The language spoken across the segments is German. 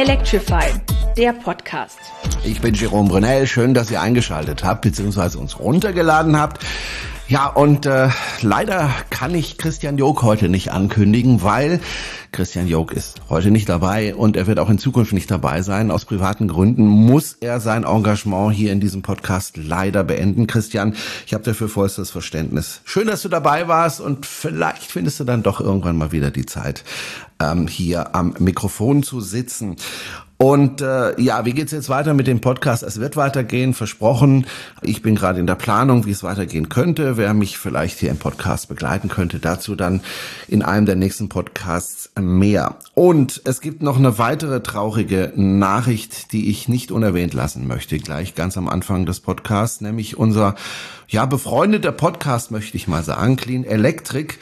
Electrify, der Podcast. Ich bin Jerome Brunel. Schön, dass ihr eingeschaltet habt bzw. uns runtergeladen habt. Ja, und äh, leider kann ich Christian Jog heute nicht ankündigen, weil Christian Jog ist heute nicht dabei und er wird auch in Zukunft nicht dabei sein. Aus privaten Gründen muss er sein Engagement hier in diesem Podcast leider beenden. Christian, ich habe dafür vollstes Verständnis. Schön, dass du dabei warst und vielleicht findest du dann doch irgendwann mal wieder die Zeit, ähm, hier am Mikrofon zu sitzen. Und äh, ja, wie geht's jetzt weiter mit dem Podcast? Es wird weitergehen, versprochen. Ich bin gerade in der Planung, wie es weitergehen könnte. Wer mich vielleicht hier im Podcast begleiten könnte, dazu dann in einem der nächsten Podcasts mehr. Und es gibt noch eine weitere traurige Nachricht, die ich nicht unerwähnt lassen möchte, gleich ganz am Anfang des Podcasts, nämlich unser ja befreundeter Podcast, möchte ich mal sagen, Clean Electric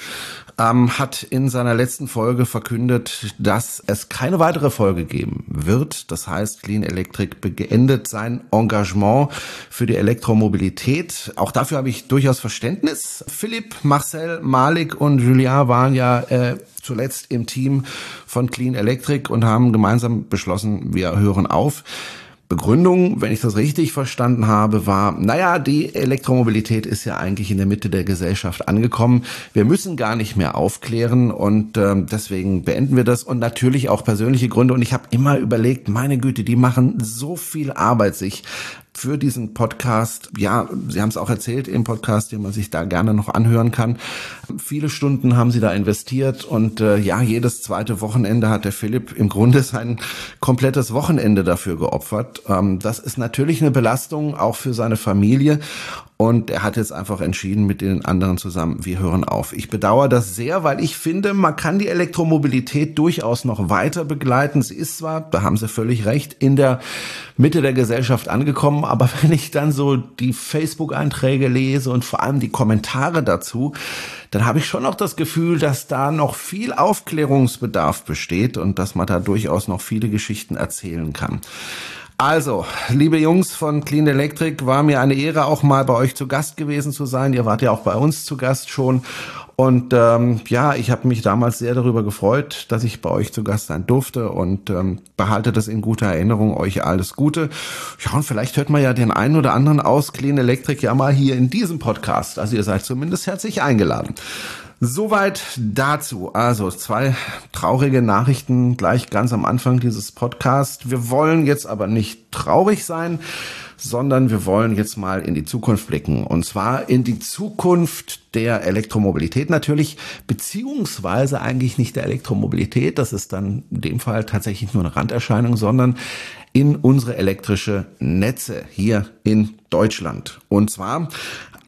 ähm, hat in seiner letzten Folge verkündet, dass es keine weitere Folge geben wird. Das heißt, Clean Electric beendet sein Engagement für die Elektromobilität. Auch dafür habe ich durchaus Verständnis. Philipp, Marcel, Malik und Julien waren ja äh, zuletzt im Team von Clean Electric und haben gemeinsam beschlossen, wir hören auf. Begründung, wenn ich das richtig verstanden habe, war, naja, die Elektromobilität ist ja eigentlich in der Mitte der Gesellschaft angekommen. Wir müssen gar nicht mehr aufklären und ähm, deswegen beenden wir das und natürlich auch persönliche Gründe. Und ich habe immer überlegt, meine Güte, die machen so viel Arbeit sich für diesen Podcast. Ja, Sie haben es auch erzählt im Podcast, den man sich da gerne noch anhören kann. Viele Stunden haben Sie da investiert und äh, ja, jedes zweite Wochenende hat der Philipp im Grunde sein komplettes Wochenende dafür geopfert. Ähm, das ist natürlich eine Belastung auch für seine Familie und er hat jetzt einfach entschieden mit den anderen zusammen, wir hören auf. Ich bedauere das sehr, weil ich finde, man kann die Elektromobilität durchaus noch weiter begleiten. Sie ist zwar, da haben Sie völlig recht, in der Mitte der Gesellschaft angekommen, aber wenn ich dann so die Facebook-Einträge lese und vor allem die Kommentare dazu, dann habe ich schon noch das Gefühl, dass da noch viel Aufklärungsbedarf besteht und dass man da durchaus noch viele Geschichten erzählen kann. Also, liebe Jungs von Clean Electric, war mir eine Ehre, auch mal bei euch zu Gast gewesen zu sein. Ihr wart ja auch bei uns zu Gast schon. Und ähm, ja, ich habe mich damals sehr darüber gefreut, dass ich bei euch zu Gast sein durfte und ähm, behalte das in guter Erinnerung. Euch alles Gute. Ja, und vielleicht hört man ja den einen oder anderen aus Clean Electric ja mal hier in diesem Podcast. Also ihr seid zumindest herzlich eingeladen. Soweit dazu. Also zwei traurige Nachrichten gleich ganz am Anfang dieses Podcasts. Wir wollen jetzt aber nicht traurig sein, sondern wir wollen jetzt mal in die Zukunft blicken. Und zwar in die Zukunft der Elektromobilität natürlich, beziehungsweise eigentlich nicht der Elektromobilität, das ist dann in dem Fall tatsächlich nur eine Randerscheinung, sondern in unsere elektrische Netze hier in Deutschland. Und zwar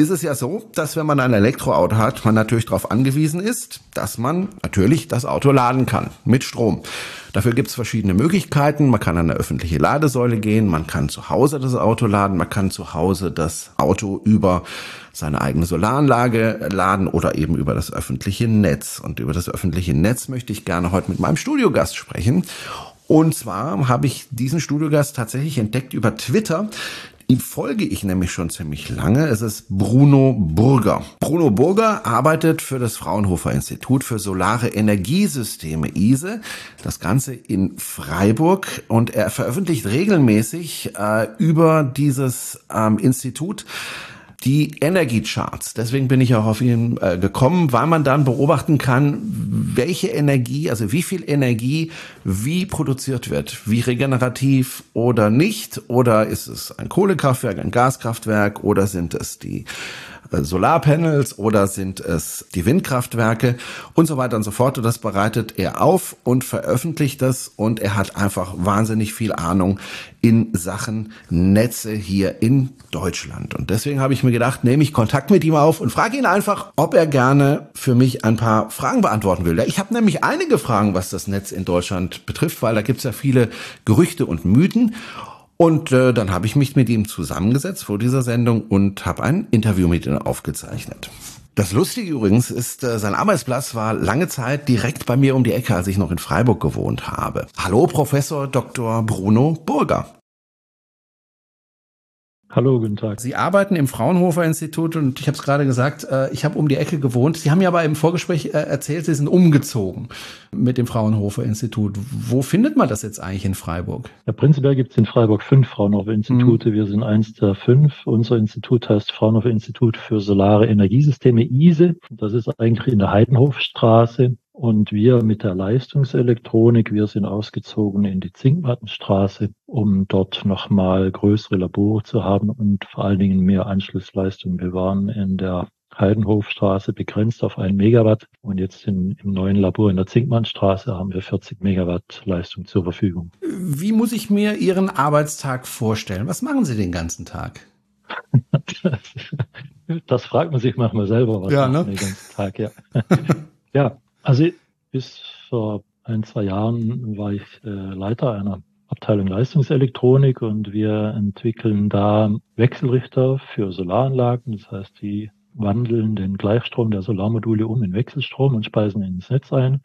ist es ja so, dass wenn man ein Elektroauto hat, man natürlich darauf angewiesen ist, dass man natürlich das Auto laden kann mit Strom. Dafür gibt es verschiedene Möglichkeiten. Man kann an eine öffentliche Ladesäule gehen, man kann zu Hause das Auto laden, man kann zu Hause das Auto über seine eigene Solaranlage laden oder eben über das öffentliche Netz. Und über das öffentliche Netz möchte ich gerne heute mit meinem Studiogast sprechen. Und zwar habe ich diesen Studiogast tatsächlich entdeckt über Twitter. Ihm folge ich nämlich schon ziemlich lange. Es ist Bruno Burger. Bruno Burger arbeitet für das Fraunhofer Institut für Solare Energiesysteme ISE. Das Ganze in Freiburg. Und er veröffentlicht regelmäßig äh, über dieses ähm, Institut die Energiecharts. Deswegen bin ich auch auf ihn äh, gekommen, weil man dann beobachten kann, welche Energie, also wie viel Energie wie produziert wird, wie regenerativ oder nicht, oder ist es ein Kohlekraftwerk, ein Gaskraftwerk? Oder sind es die Solarpanels oder sind es die Windkraftwerke und so weiter und so fort. Und das bereitet er auf und veröffentlicht das und er hat einfach wahnsinnig viel Ahnung in Sachen Netze hier in Deutschland. Und deswegen habe ich mir gedacht, nehme ich Kontakt mit ihm auf und frage ihn einfach, ob er gerne für mich ein paar Fragen beantworten will. Ich habe nämlich einige Fragen, was das Netz in Deutschland betrifft, weil da gibt es ja viele Gerüchte und Mythen. Und äh, dann habe ich mich mit ihm zusammengesetzt vor dieser Sendung und habe ein Interview mit ihm aufgezeichnet. Das Lustige übrigens ist, äh, sein Arbeitsplatz war lange Zeit direkt bei mir um die Ecke, als ich noch in Freiburg gewohnt habe. Hallo, Professor Dr. Bruno Burger. Hallo, guten Tag. Sie arbeiten im Fraunhofer Institut und ich habe es gerade gesagt, äh, ich habe um die Ecke gewohnt. Sie haben ja aber im Vorgespräch äh, erzählt, Sie sind umgezogen mit dem Fraunhofer Institut. Wo findet man das jetzt eigentlich in Freiburg? Ja, prinzipiell gibt es in Freiburg fünf Fraunhofer Institute. Mhm. Wir sind eins der fünf. Unser Institut heißt Fraunhofer Institut für Solare Energiesysteme ISE. Das ist eigentlich in der Heidenhofstraße. Und wir mit der Leistungselektronik, wir sind ausgezogen in die Zinkmattenstraße, um dort nochmal größere Labore zu haben und vor allen Dingen mehr Anschlussleistung. Wir waren in der Heidenhofstraße begrenzt auf ein Megawatt und jetzt in, im neuen Labor in der Zinkmannstraße haben wir 40 Megawatt Leistung zur Verfügung. Wie muss ich mir Ihren Arbeitstag vorstellen? Was machen Sie den ganzen Tag? das, das fragt man sich manchmal selber, was ja, ne? den ganzen Tag, ja. ja, also bis vor ein, zwei Jahren war ich äh, Leiter einer Abteilung Leistungselektronik und wir entwickeln da Wechselrichter für Solaranlagen. Das heißt, die wandeln den Gleichstrom der Solarmodule um in Wechselstrom und speisen ins Netz ein.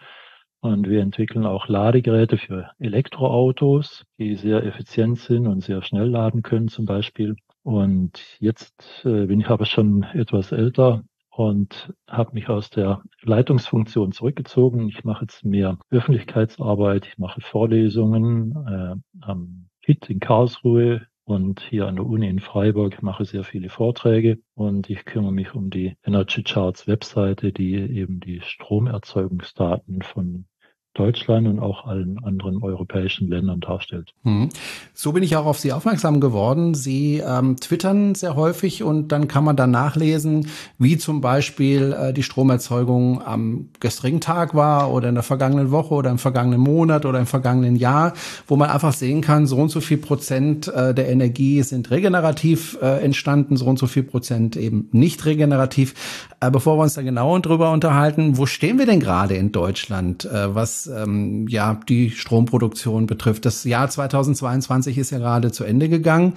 Und wir entwickeln auch Ladegeräte für Elektroautos, die sehr effizient sind und sehr schnell laden können zum Beispiel. Und jetzt äh, bin ich aber schon etwas älter und habe mich aus der Leitungsfunktion zurückgezogen. Ich mache jetzt mehr Öffentlichkeitsarbeit, ich mache Vorlesungen äh, am HIT in Karlsruhe und hier an der Uni in Freiburg mache sehr viele Vorträge und ich kümmere mich um die Energy Charts Webseite, die eben die Stromerzeugungsdaten von Deutschland und auch allen anderen europäischen Ländern darstellt. Hm. So bin ich auch auf Sie aufmerksam geworden. Sie ähm, twittern sehr häufig und dann kann man da nachlesen, wie zum Beispiel äh, die Stromerzeugung am gestrigen Tag war oder in der vergangenen Woche oder im vergangenen Monat oder im vergangenen Jahr, wo man einfach sehen kann, so und so viel Prozent äh, der Energie sind regenerativ äh, entstanden, so und so viel Prozent eben nicht regenerativ. Äh, bevor wir uns da genauer drüber unterhalten, wo stehen wir denn gerade in Deutschland, äh, ähm, ja die Stromproduktion betrifft. Das Jahr 2022 ist ja gerade zu Ende gegangen.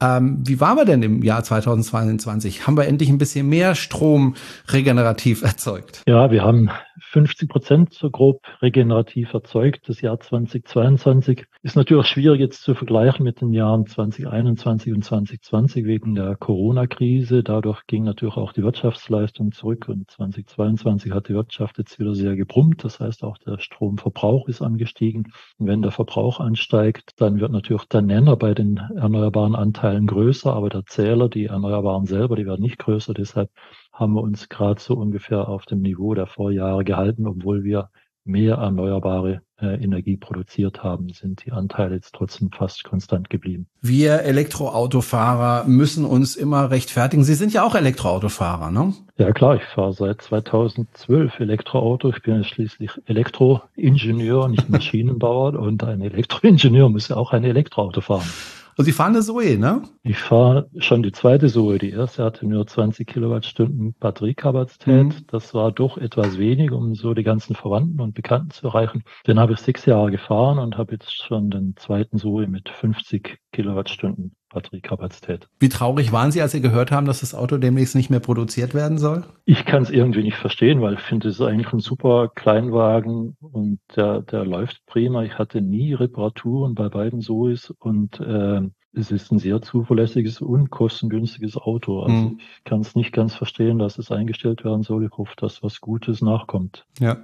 Ähm, wie waren wir denn im Jahr 2022? Haben wir endlich ein bisschen mehr Strom regenerativ erzeugt? Ja, wir haben 50 Prozent so grob regenerativ erzeugt. Das Jahr 2022 ist natürlich schwierig jetzt zu vergleichen mit den Jahren 2021 und 2020 wegen der Corona-Krise. Dadurch ging natürlich auch die Wirtschaftsleistung zurück und 2022 hat die Wirtschaft jetzt wieder sehr gebrummt. Das heißt, auch der Stromverbrauch ist angestiegen. Und wenn der Verbrauch ansteigt, dann wird natürlich der Nenner bei den erneuerbaren Anteilen größer, aber der Zähler, die Erneuerbaren selber, die werden nicht größer. Deshalb haben wir uns gerade so ungefähr auf dem Niveau der Vorjahre gehalten, obwohl wir mehr erneuerbare äh, Energie produziert haben, sind die Anteile jetzt trotzdem fast konstant geblieben. Wir Elektroautofahrer müssen uns immer rechtfertigen. Sie sind ja auch Elektroautofahrer, ne? Ja klar, ich fahre seit 2012 Elektroauto. Ich bin schließlich Elektroingenieur, nicht Maschinenbauer und ein Elektroingenieur muss ja auch ein Elektroauto fahren. Und Sie fahren eine Zoe, ne? Ich fahre schon die zweite Zoe. Die erste hatte nur 20 Kilowattstunden Batteriekapazität. Mhm. Das war doch etwas wenig, um so die ganzen Verwandten und Bekannten zu erreichen. Den habe ich sechs Jahre gefahren und habe jetzt schon den zweiten Zoe mit 50 Kilowattstunden Batteriekapazität. Wie traurig waren Sie, als Sie gehört haben, dass das Auto demnächst nicht mehr produziert werden soll? Ich kann es irgendwie nicht verstehen, weil ich finde, es ist eigentlich ein super Kleinwagen und der, der läuft prima. Ich hatte nie Reparaturen bei beiden Zoes und äh, es ist ein sehr zuverlässiges und kostengünstiges Auto. Also hm. ich kann es nicht ganz verstehen, dass es eingestellt werden soll. Ich hoffe, dass was Gutes nachkommt. Ja.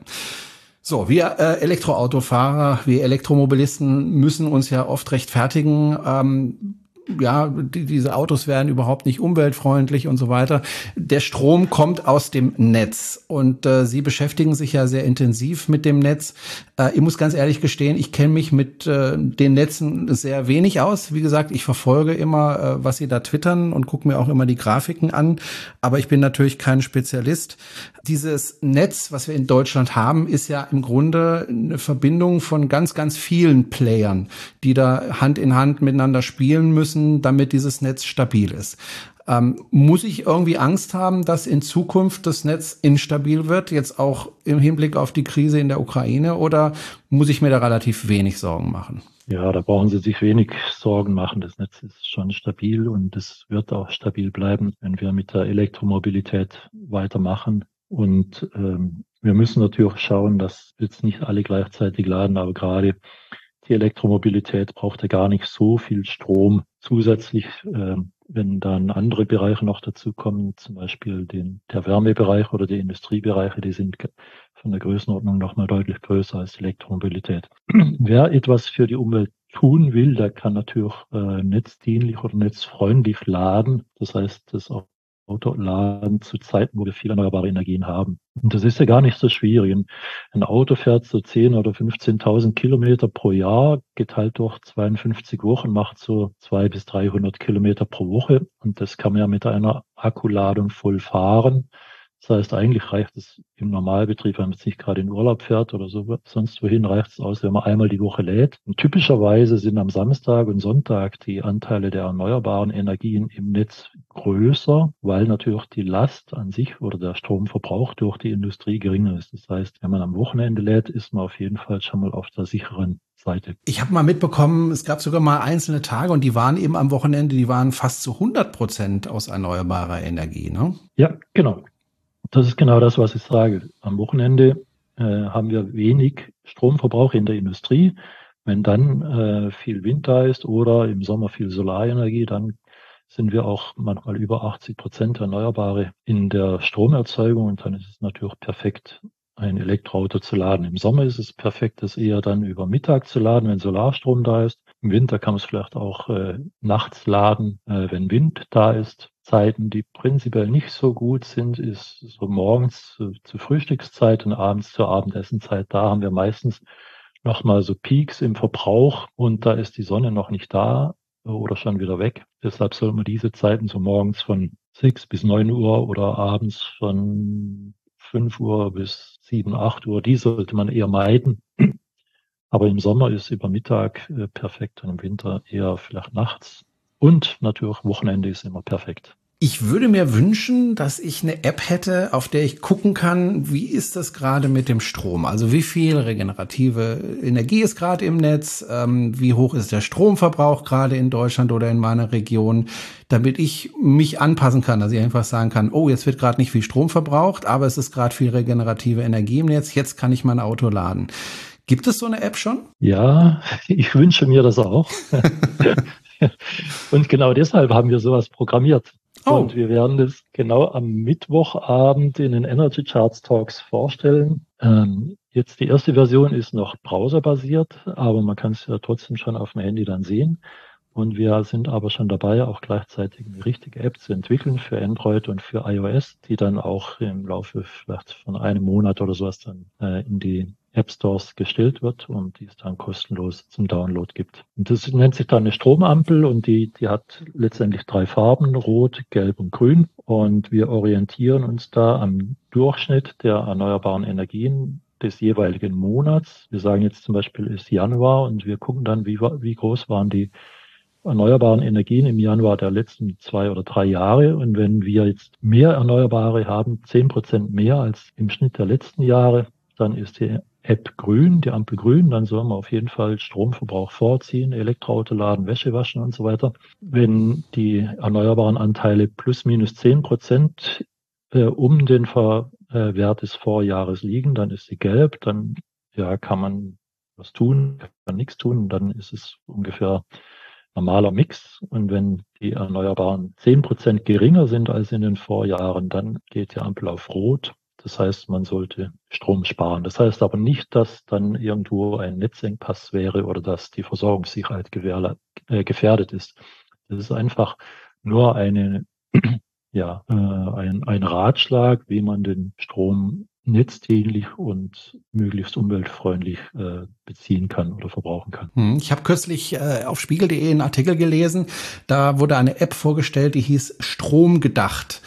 So, wir äh, Elektroautofahrer, wir Elektromobilisten müssen uns ja oft rechtfertigen. Ähm, ja, die, diese Autos werden überhaupt nicht umweltfreundlich und so weiter. Der Strom kommt aus dem Netz und äh, Sie beschäftigen sich ja sehr intensiv mit dem Netz. Äh, ich muss ganz ehrlich gestehen, ich kenne mich mit äh, den Netzen sehr wenig aus. Wie gesagt, ich verfolge immer, äh, was Sie da twittern und gucke mir auch immer die Grafiken an, aber ich bin natürlich kein Spezialist. Dieses Netz, was wir in Deutschland haben, ist ja im Grunde eine Verbindung von ganz, ganz vielen Playern, die da Hand in Hand miteinander spielen müssen müssen, damit dieses Netz stabil ist. Ähm, muss ich irgendwie Angst haben, dass in Zukunft das Netz instabil wird, jetzt auch im Hinblick auf die Krise in der Ukraine, oder muss ich mir da relativ wenig Sorgen machen? Ja, da brauchen Sie sich wenig Sorgen machen. Das Netz ist schon stabil und es wird auch stabil bleiben, wenn wir mit der Elektromobilität weitermachen. Und ähm, wir müssen natürlich schauen, dass jetzt nicht alle gleichzeitig laden, aber gerade die Elektromobilität braucht ja gar nicht so viel Strom, zusätzlich, äh, wenn dann andere Bereiche noch dazukommen, zum Beispiel den, der Wärmebereich oder die Industriebereiche, die sind von der Größenordnung nochmal deutlich größer als Elektromobilität. Wer etwas für die Umwelt tun will, der kann natürlich äh, netzdienlich oder netzfreundlich laden. Das heißt, das auch Auto laden zu Zeiten, wo wir viel erneuerbare Energien haben. Und das ist ja gar nicht so schwierig. Ein Auto fährt so 10 oder 15.000 Kilometer pro Jahr, geteilt durch 52 Wochen, macht so 200 bis 300 Kilometer pro Woche. Und das kann man ja mit einer Akkuladung voll fahren. Das heißt, eigentlich reicht es im Normalbetrieb, wenn man jetzt nicht gerade in Urlaub fährt oder so, sonst wohin reicht es aus, wenn man einmal die Woche lädt. Und typischerweise sind am Samstag und Sonntag die Anteile der erneuerbaren Energien im Netz größer, weil natürlich die Last an sich oder der Stromverbrauch durch die Industrie geringer ist. Das heißt, wenn man am Wochenende lädt, ist man auf jeden Fall schon mal auf der sicheren Seite. Ich habe mal mitbekommen, es gab sogar mal einzelne Tage und die waren eben am Wochenende, die waren fast zu 100 Prozent aus erneuerbarer Energie. Ne? Ja, genau. Das ist genau das, was ich sage. Am Wochenende äh, haben wir wenig Stromverbrauch in der Industrie. Wenn dann äh, viel Wind da ist oder im Sommer viel Solarenergie, dann sind wir auch manchmal über 80 Prozent Erneuerbare in der Stromerzeugung und dann ist es natürlich perfekt, ein Elektroauto zu laden. Im Sommer ist es perfekt, das eher dann über Mittag zu laden, wenn Solarstrom da ist. Im Winter kann man es vielleicht auch äh, nachts laden, äh, wenn Wind da ist. Zeiten, die prinzipiell nicht so gut sind, ist so morgens zu, zu Frühstückszeit und abends zur Abendessenzeit. Da haben wir meistens nochmal so Peaks im Verbrauch und da ist die Sonne noch nicht da oder schon wieder weg. Deshalb soll man diese Zeiten so morgens von sechs bis neun Uhr oder abends von fünf Uhr bis sieben, acht Uhr, die sollte man eher meiden. Aber im Sommer ist über Mittag äh, perfekt und im Winter eher vielleicht nachts. Und natürlich Wochenende ist immer perfekt. Ich würde mir wünschen, dass ich eine App hätte, auf der ich gucken kann, wie ist das gerade mit dem Strom? Also wie viel regenerative Energie ist gerade im Netz? Ähm, wie hoch ist der Stromverbrauch gerade in Deutschland oder in meiner Region? Damit ich mich anpassen kann, dass ich einfach sagen kann, oh, jetzt wird gerade nicht viel Strom verbraucht, aber es ist gerade viel regenerative Energie im Netz. Jetzt kann ich mein Auto laden. Gibt es so eine App schon? Ja, ich wünsche mir das auch. Und genau deshalb haben wir sowas programmiert. Oh. Und wir werden das genau am Mittwochabend in den Energy Charts Talks vorstellen. Ähm, jetzt die erste Version ist noch browserbasiert, aber man kann es ja trotzdem schon auf dem Handy dann sehen. Und wir sind aber schon dabei, auch gleichzeitig eine richtige App zu entwickeln für Android und für iOS, die dann auch im Laufe vielleicht von einem Monat oder sowas dann äh, in die App Stores gestellt wird und die es dann kostenlos zum Download gibt. Und das nennt sich dann eine Stromampel und die, die hat letztendlich drei Farben, rot, gelb und grün. Und wir orientieren uns da am Durchschnitt der erneuerbaren Energien des jeweiligen Monats. Wir sagen jetzt zum Beispiel ist Januar und wir gucken dann, wie, wie groß waren die erneuerbaren Energien im Januar der letzten zwei oder drei Jahre. Und wenn wir jetzt mehr Erneuerbare haben, zehn Prozent mehr als im Schnitt der letzten Jahre, dann ist die App grün, die Ampel grün, dann soll man auf jeden Fall Stromverbrauch vorziehen, Elektroauto laden, Wäsche waschen und so weiter. Wenn die erneuerbaren Anteile plus minus zehn Prozent äh, um den Ver, äh, Wert des Vorjahres liegen, dann ist sie gelb, dann ja, kann man was tun, kann nichts tun, dann ist es ungefähr normaler Mix. Und wenn die Erneuerbaren zehn Prozent geringer sind als in den Vorjahren, dann geht die Ampel auf Rot das heißt, man sollte Strom sparen. Das heißt aber nicht, dass dann irgendwo ein Netzengpass wäre oder dass die Versorgungssicherheit äh, gefährdet ist. Das ist einfach nur eine, ja, äh, ein, ein Ratschlag, wie man den Strom netzdienlich und möglichst umweltfreundlich äh, beziehen kann oder verbrauchen kann. Hm, ich habe kürzlich äh, auf spiegel.de einen Artikel gelesen, da wurde eine App vorgestellt, die hieß Strom gedacht.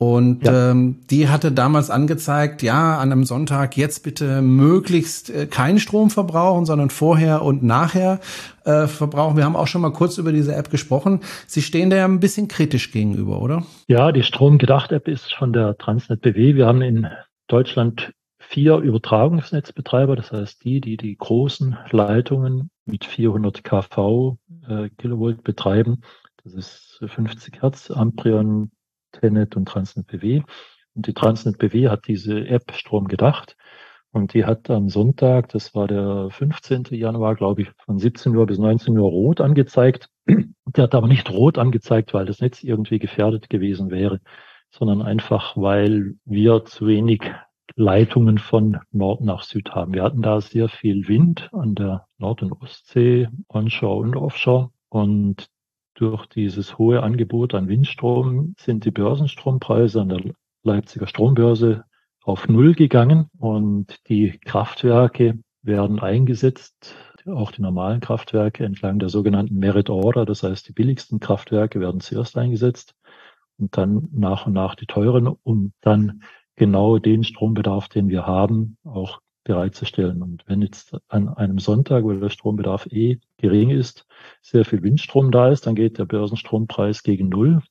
Und ja. ähm, die hatte damals angezeigt, ja, an einem Sonntag jetzt bitte möglichst äh, keinen Strom verbrauchen, sondern vorher und nachher äh, verbrauchen. Wir haben auch schon mal kurz über diese App gesprochen. Sie stehen da ja ein bisschen kritisch gegenüber, oder? Ja, die Stromgedacht-App ist von der Transnet BW. Wir haben in Deutschland vier Übertragungsnetzbetreiber, das heißt die, die die großen Leitungen mit 400 kV äh, Kilovolt betreiben. Das ist 50 Hertz, Amprion, Tenet und Transnet BW. Und die Transnet BW hat diese App Strom gedacht. Und die hat am Sonntag, das war der 15. Januar, glaube ich, von 17 Uhr bis 19 Uhr rot angezeigt. Die hat aber nicht rot angezeigt, weil das Netz irgendwie gefährdet gewesen wäre, sondern einfach, weil wir zu wenig Leitungen von Nord nach Süd haben. Wir hatten da sehr viel Wind an der Nord- und Ostsee, onshore und offshore. Und durch dieses hohe Angebot an Windstrom sind die Börsenstrompreise an der Leipziger Strombörse auf Null gegangen und die Kraftwerke werden eingesetzt, auch die normalen Kraftwerke entlang der sogenannten Merit Order, das heißt die billigsten Kraftwerke werden zuerst eingesetzt und dann nach und nach die teuren, um dann genau den Strombedarf, den wir haben, auch bereitzustellen. Und wenn jetzt an einem Sonntag, wo der Strombedarf eh gering ist, sehr viel Windstrom da ist, dann geht der Börsenstrompreis gegen Null.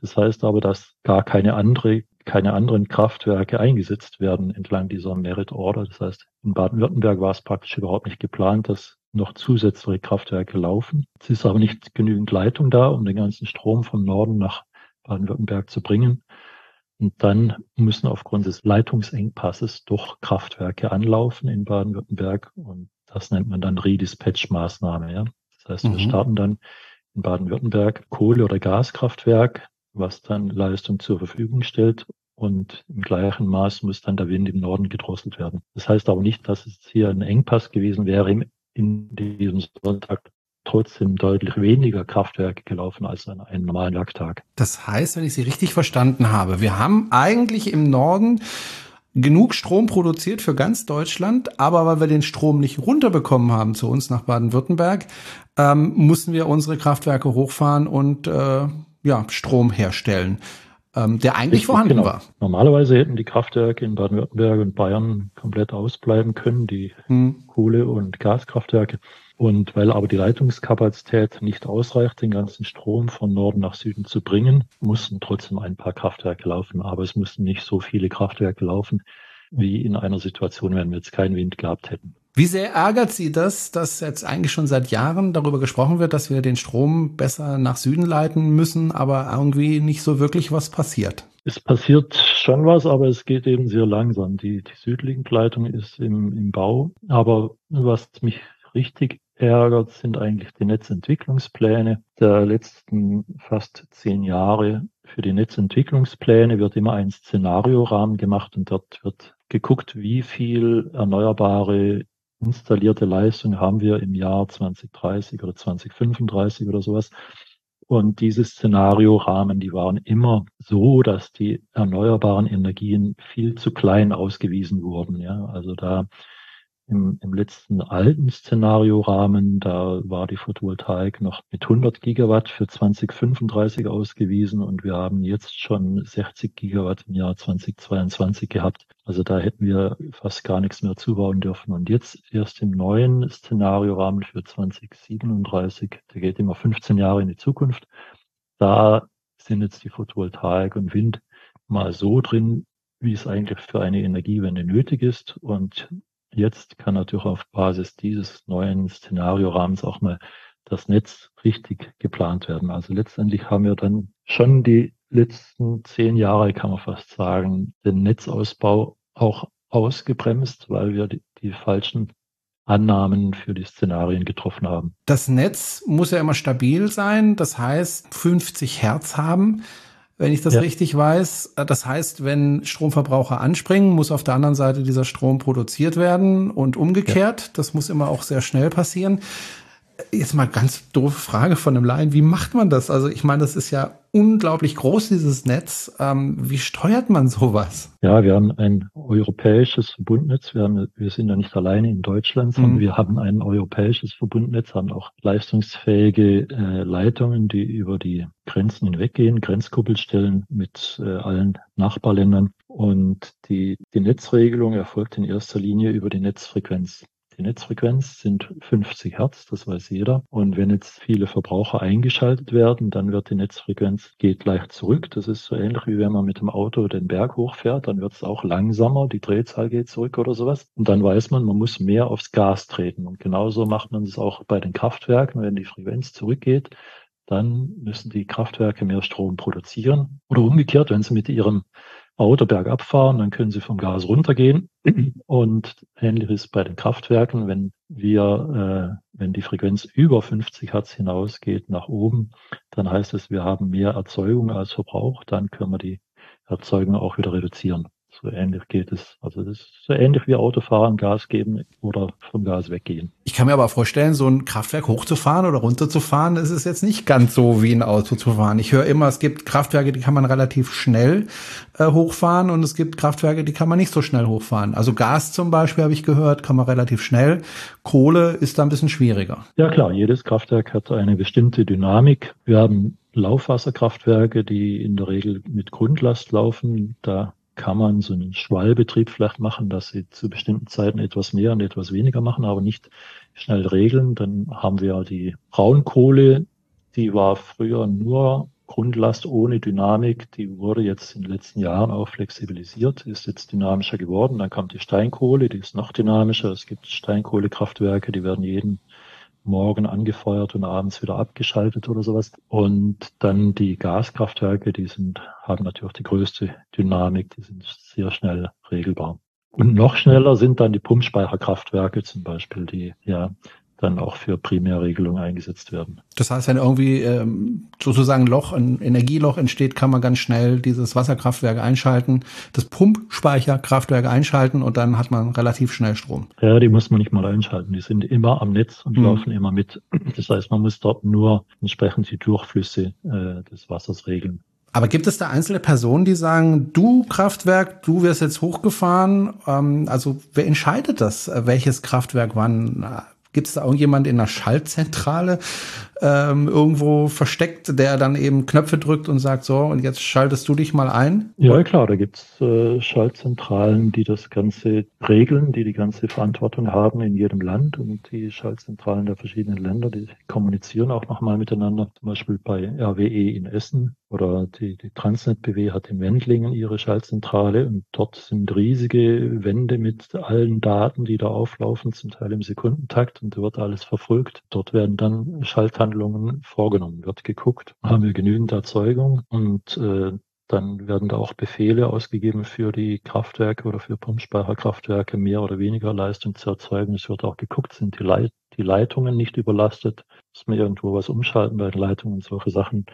Das heißt aber, dass gar keine andere, keine anderen Kraftwerke eingesetzt werden entlang dieser Merit Order. Das heißt, in Baden-Württemberg war es praktisch überhaupt nicht geplant, dass noch zusätzliche Kraftwerke laufen. Es ist aber nicht genügend Leitung da, um den ganzen Strom vom Norden nach Baden-Württemberg zu bringen. Und dann müssen aufgrund des Leitungsengpasses doch Kraftwerke anlaufen in Baden-Württemberg. Und das nennt man dann Redispatch-Maßnahme. Ja? Das heißt, mhm. wir starten dann in Baden-Württemberg Kohle- oder Gaskraftwerk, was dann Leistung zur Verfügung stellt. Und im gleichen Maß muss dann der Wind im Norden gedrosselt werden. Das heißt aber nicht, dass es hier ein Engpass gewesen wäre in diesem Sonntag trotzdem deutlich weniger Kraftwerke gelaufen als an einem normalen Werktag. Das heißt, wenn ich Sie richtig verstanden habe, wir haben eigentlich im Norden genug Strom produziert für ganz Deutschland, aber weil wir den Strom nicht runterbekommen haben zu uns nach Baden-Württemberg, ähm, mussten wir unsere Kraftwerke hochfahren und äh, ja, Strom herstellen, ähm, der eigentlich Richtig, vorhanden genau. war. Normalerweise hätten die Kraftwerke in Baden-Württemberg und Bayern komplett ausbleiben können, die hm. Kohle- und Gaskraftwerke. Und weil aber die Leitungskapazität nicht ausreicht, den ganzen Strom von Norden nach Süden zu bringen, mussten trotzdem ein paar Kraftwerke laufen. Aber es mussten nicht so viele Kraftwerke laufen, wie in einer Situation, wenn wir jetzt keinen Wind gehabt hätten. Wie sehr ärgert Sie das, dass jetzt eigentlich schon seit Jahren darüber gesprochen wird, dass wir den Strom besser nach Süden leiten müssen, aber irgendwie nicht so wirklich was passiert? Es passiert schon was, aber es geht eben sehr langsam. Die, die südliche Leitung ist im, im Bau. Aber was mich richtig ärgert, sind eigentlich die Netzentwicklungspläne der letzten fast zehn Jahre. Für die Netzentwicklungspläne wird immer ein Szenariorahmen gemacht und dort wird geguckt, wie viel erneuerbare installierte Leistung haben wir im Jahr 2030 oder 2035 oder sowas. Und diese Szenariorahmen, die waren immer so, dass die erneuerbaren Energien viel zu klein ausgewiesen wurden. Ja, also da im, im letzten alten Szenariorahmen, da war die Photovoltaik noch mit 100 Gigawatt für 2035 ausgewiesen und wir haben jetzt schon 60 Gigawatt im Jahr 2022 gehabt. Also da hätten wir fast gar nichts mehr zubauen dürfen. Und jetzt erst im neuen Szenariorahmen für 2037, der geht immer 15 Jahre in die Zukunft, da sind jetzt die Photovoltaik und Wind mal so drin, wie es eigentlich für eine Energiewende nötig ist. Und Jetzt kann natürlich auf Basis dieses neuen Szenariorahmens auch mal das Netz richtig geplant werden. Also letztendlich haben wir dann schon die letzten zehn Jahre, kann man fast sagen, den Netzausbau auch ausgebremst, weil wir die, die falschen Annahmen für die Szenarien getroffen haben. Das Netz muss ja immer stabil sein, das heißt 50 Hertz haben wenn ich das ja. richtig weiß. Das heißt, wenn Stromverbraucher anspringen, muss auf der anderen Seite dieser Strom produziert werden und umgekehrt. Ja. Das muss immer auch sehr schnell passieren. Jetzt mal ganz doofe Frage von einem Laien. Wie macht man das? Also ich meine, das ist ja unglaublich groß, dieses Netz. Ähm, wie steuert man sowas? Ja, wir haben ein europäisches Verbundnetz. Wir, haben, wir sind ja nicht alleine in Deutschland, sondern mhm. wir haben ein europäisches Verbundnetz, haben auch leistungsfähige äh, Leitungen, die über die Grenzen hinweggehen, Grenzkuppelstellen mit äh, allen Nachbarländern. Und die, die Netzregelung erfolgt in erster Linie über die Netzfrequenz. Die Netzfrequenz sind 50 Hertz, das weiß jeder. Und wenn jetzt viele Verbraucher eingeschaltet werden, dann wird die Netzfrequenz geht leicht zurück. Das ist so ähnlich wie wenn man mit dem Auto den Berg hochfährt, dann wird es auch langsamer, die Drehzahl geht zurück oder sowas. Und dann weiß man, man muss mehr aufs Gas treten. Und genauso macht man es auch bei den Kraftwerken, wenn die Frequenz zurückgeht, dann müssen die Kraftwerke mehr Strom produzieren. Oder umgekehrt, wenn sie mit ihrem Auto bergab fahren, dann können Sie vom Gas runtergehen. Und ähnlich ist bei den Kraftwerken, wenn wir, äh, wenn die Frequenz über 50 Hertz hinausgeht nach oben, dann heißt es, wir haben mehr Erzeugung als Verbrauch, dann können wir die Erzeugung auch wieder reduzieren. So ähnlich geht es. Also das ist so ähnlich wie Autofahren, Gas geben oder vom Gas weggehen. Ich kann mir aber vorstellen, so ein Kraftwerk hochzufahren oder runterzufahren, ist es jetzt nicht ganz so wie ein Auto zu fahren. Ich höre immer, es gibt Kraftwerke, die kann man relativ schnell äh, hochfahren und es gibt Kraftwerke, die kann man nicht so schnell hochfahren. Also Gas zum Beispiel habe ich gehört, kann man relativ schnell. Kohle ist da ein bisschen schwieriger. Ja klar, jedes Kraftwerk hat eine bestimmte Dynamik. Wir haben Laufwasserkraftwerke, die in der Regel mit Grundlast laufen. Da kann man so einen Schwallbetrieb vielleicht machen, dass sie zu bestimmten Zeiten etwas mehr und etwas weniger machen, aber nicht schnell regeln. Dann haben wir die Braunkohle, die war früher nur Grundlast ohne Dynamik, die wurde jetzt in den letzten Jahren auch flexibilisiert, ist jetzt dynamischer geworden. Dann kam die Steinkohle, die ist noch dynamischer. Es gibt Steinkohlekraftwerke, die werden jeden Morgen angefeuert und abends wieder abgeschaltet oder sowas. Und dann die Gaskraftwerke, die sind, haben natürlich die größte Dynamik, die sind sehr schnell regelbar. Und noch schneller sind dann die Pumpspeicherkraftwerke zum Beispiel, die ja dann auch für Primärregelung eingesetzt werden. Das heißt, wenn irgendwie ähm, sozusagen ein Loch, ein Energieloch entsteht, kann man ganz schnell dieses Wasserkraftwerk einschalten, das Pumpspeicherkraftwerk einschalten und dann hat man relativ schnell Strom. Ja, die muss man nicht mal einschalten. Die sind immer am Netz und mhm. laufen immer mit. Das heißt, man muss dort nur entsprechend die Durchflüsse äh, des Wassers regeln. Aber gibt es da einzelne Personen, die sagen, du Kraftwerk, du wirst jetzt hochgefahren? Ähm, also wer entscheidet das, welches Kraftwerk wann Gibt es da irgendjemand in der Schaltzentrale ähm, irgendwo versteckt, der dann eben Knöpfe drückt und sagt, so, und jetzt schaltest du dich mal ein? Ja, klar, da gibt es äh, Schaltzentralen, die das Ganze regeln, die die ganze Verantwortung haben in jedem Land und die Schaltzentralen der verschiedenen Länder, die kommunizieren auch nochmal miteinander. Zum Beispiel bei RWE in Essen oder die, die Transnet BW hat in Wendlingen ihre Schaltzentrale und dort sind riesige Wände mit allen Daten, die da auflaufen, zum Teil im Sekundentakt und wird alles verfolgt. Dort werden dann Schalthandlungen vorgenommen, wird geguckt, haben wir genügend Erzeugung und äh, dann werden da auch Befehle ausgegeben für die Kraftwerke oder für Pumpspeicherkraftwerke, mehr oder weniger Leistung zu erzeugen. Es wird auch geguckt, sind die, Leit die Leitungen nicht überlastet, muss man irgendwo was umschalten bei den Leitungen, solche Sachen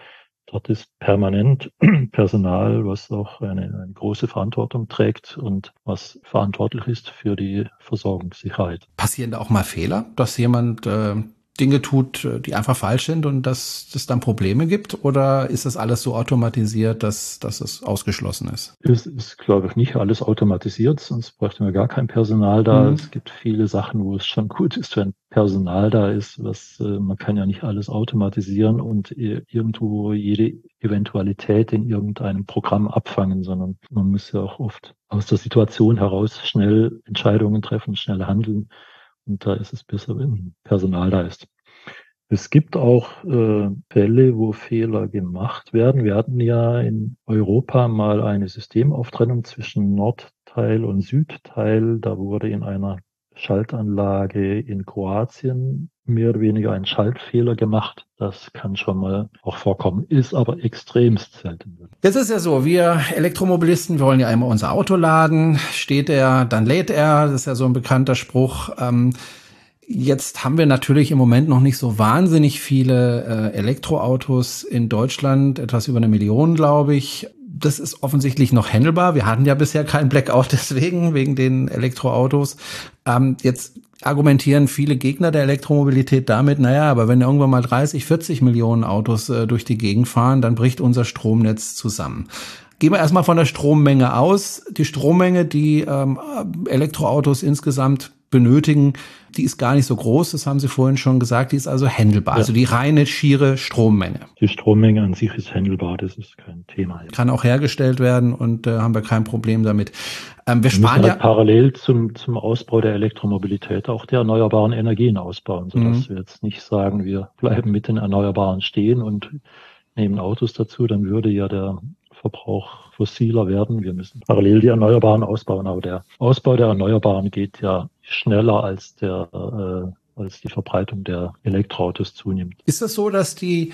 Dort ist permanent Personal, was auch eine, eine, große Verantwortung trägt und was verantwortlich ist für die Versorgungssicherheit. Passieren da auch mal Fehler, dass jemand äh, Dinge tut, äh, die einfach falsch sind und dass es dann Probleme gibt? Oder ist das alles so automatisiert, dass, dass es ausgeschlossen ist? Es ist, glaube ich, nicht alles automatisiert, sonst bräuchten wir gar kein Personal da. Mhm. Es gibt viele Sachen, wo es schon gut ist, wenn Personal da ist. Was, äh, man kann ja nicht alles automatisieren und irgendwo jede Eventualität in irgendeinem Programm abfangen, sondern man muss ja auch oft aus der Situation heraus schnell Entscheidungen treffen, schnell handeln. Und da ist es besser, wenn Personal da ist. Es gibt auch äh, Fälle, wo Fehler gemacht werden. Wir hatten ja in Europa mal eine Systemauftrennung zwischen Nordteil und Südteil. Da wurde in einer Schaltanlage in Kroatien mehr oder weniger ein Schaltfehler gemacht. Das kann schon mal auch vorkommen, ist aber extremst selten. Jetzt ist ja so, wir Elektromobilisten, wir wollen ja einmal unser Auto laden. Steht er, dann lädt er. Das ist ja so ein bekannter Spruch. Ähm, Jetzt haben wir natürlich im Moment noch nicht so wahnsinnig viele äh, Elektroautos in Deutschland, etwas über eine Million, glaube ich das ist offensichtlich noch handelbar. Wir hatten ja bisher keinen Blackout deswegen, wegen den Elektroautos. Ähm, jetzt argumentieren viele Gegner der Elektromobilität damit, naja, aber wenn irgendwann mal 30, 40 Millionen Autos äh, durch die Gegend fahren, dann bricht unser Stromnetz zusammen. Gehen wir erstmal von der Strommenge aus. Die Strommenge, die ähm, Elektroautos insgesamt benötigen, die ist gar nicht so groß, das haben Sie vorhin schon gesagt, die ist also handelbar, ja. also die reine schiere Strommenge. Die Strommenge an sich ist handelbar, das ist kein Thema. Kann auch hergestellt werden und äh, haben wir kein Problem damit. Ähm, wir, wir sparen ja halt parallel zum, zum Ausbau der Elektromobilität auch die erneuerbaren Energien ausbauen, sodass mhm. wir jetzt nicht sagen, wir bleiben mit den Erneuerbaren stehen und nehmen Autos dazu, dann würde ja der Verbrauch fossiler werden. Wir müssen parallel die Erneuerbaren ausbauen, aber der Ausbau der Erneuerbaren geht ja schneller als der äh, als die Verbreitung der Elektroautos zunimmt. Ist das so, dass die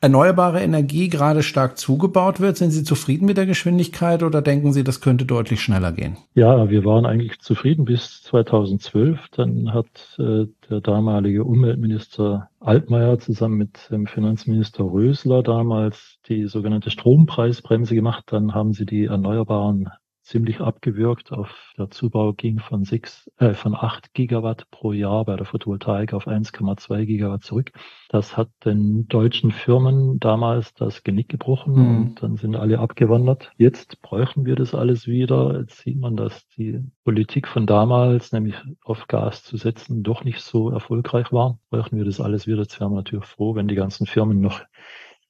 erneuerbare Energie gerade stark zugebaut wird. Sind Sie zufrieden mit der Geschwindigkeit oder denken Sie, das könnte deutlich schneller gehen? Ja, wir waren eigentlich zufrieden bis 2012. Dann hat äh, der damalige Umweltminister Altmaier zusammen mit dem Finanzminister Rösler damals die sogenannte Strompreisbremse gemacht. Dann haben sie die erneuerbaren ziemlich abgewürgt. Auf der Zubau ging von sechs, äh, von acht Gigawatt pro Jahr bei der Photovoltaik auf 1,2 Gigawatt zurück. Das hat den deutschen Firmen damals das Genick gebrochen mhm. und dann sind alle abgewandert. Jetzt bräuchten wir das alles wieder. Jetzt sieht man, dass die Politik von damals, nämlich auf Gas zu setzen, doch nicht so erfolgreich war. Bräuchten wir das alles wieder. Jetzt wären wir natürlich froh, wenn die ganzen Firmen noch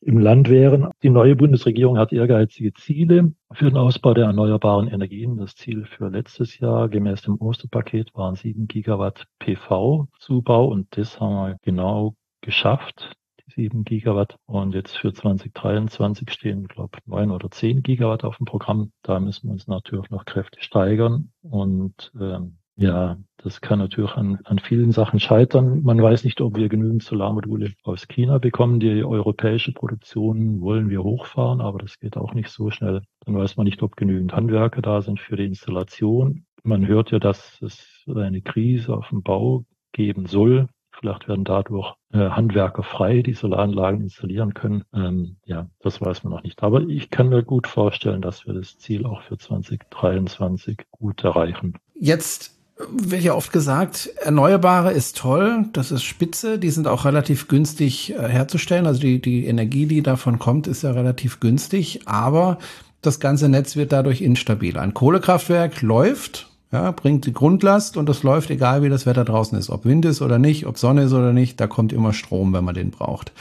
im Land wären. Die neue Bundesregierung hat ehrgeizige Ziele für den Ausbau der erneuerbaren Energien. Das Ziel für letztes Jahr gemäß dem Osterpaket waren sieben Gigawatt PV-Zubau und das haben wir genau geschafft. die Sieben Gigawatt und jetzt für 2023 stehen, glaube ich, neun oder zehn Gigawatt auf dem Programm. Da müssen wir uns natürlich noch kräftig steigern und ähm, ja, das kann natürlich an, an vielen Sachen scheitern. Man weiß nicht, ob wir genügend Solarmodule aus China bekommen. Die europäische Produktion wollen wir hochfahren, aber das geht auch nicht so schnell. Dann weiß man nicht, ob genügend Handwerker da sind für die Installation. Man hört ja, dass es eine Krise auf dem Bau geben soll. Vielleicht werden dadurch äh, Handwerker frei, die Solaranlagen installieren können. Ähm, ja, das weiß man noch nicht. Aber ich kann mir gut vorstellen, dass wir das Ziel auch für 2023 gut erreichen. Jetzt wird ja oft gesagt, Erneuerbare ist toll, das ist spitze, die sind auch relativ günstig äh, herzustellen. Also die, die Energie, die davon kommt, ist ja relativ günstig, aber das ganze Netz wird dadurch instabil. Ein Kohlekraftwerk läuft, ja, bringt die Grundlast und das läuft, egal wie das Wetter draußen ist. Ob Wind ist oder nicht, ob Sonne ist oder nicht, da kommt immer Strom, wenn man den braucht.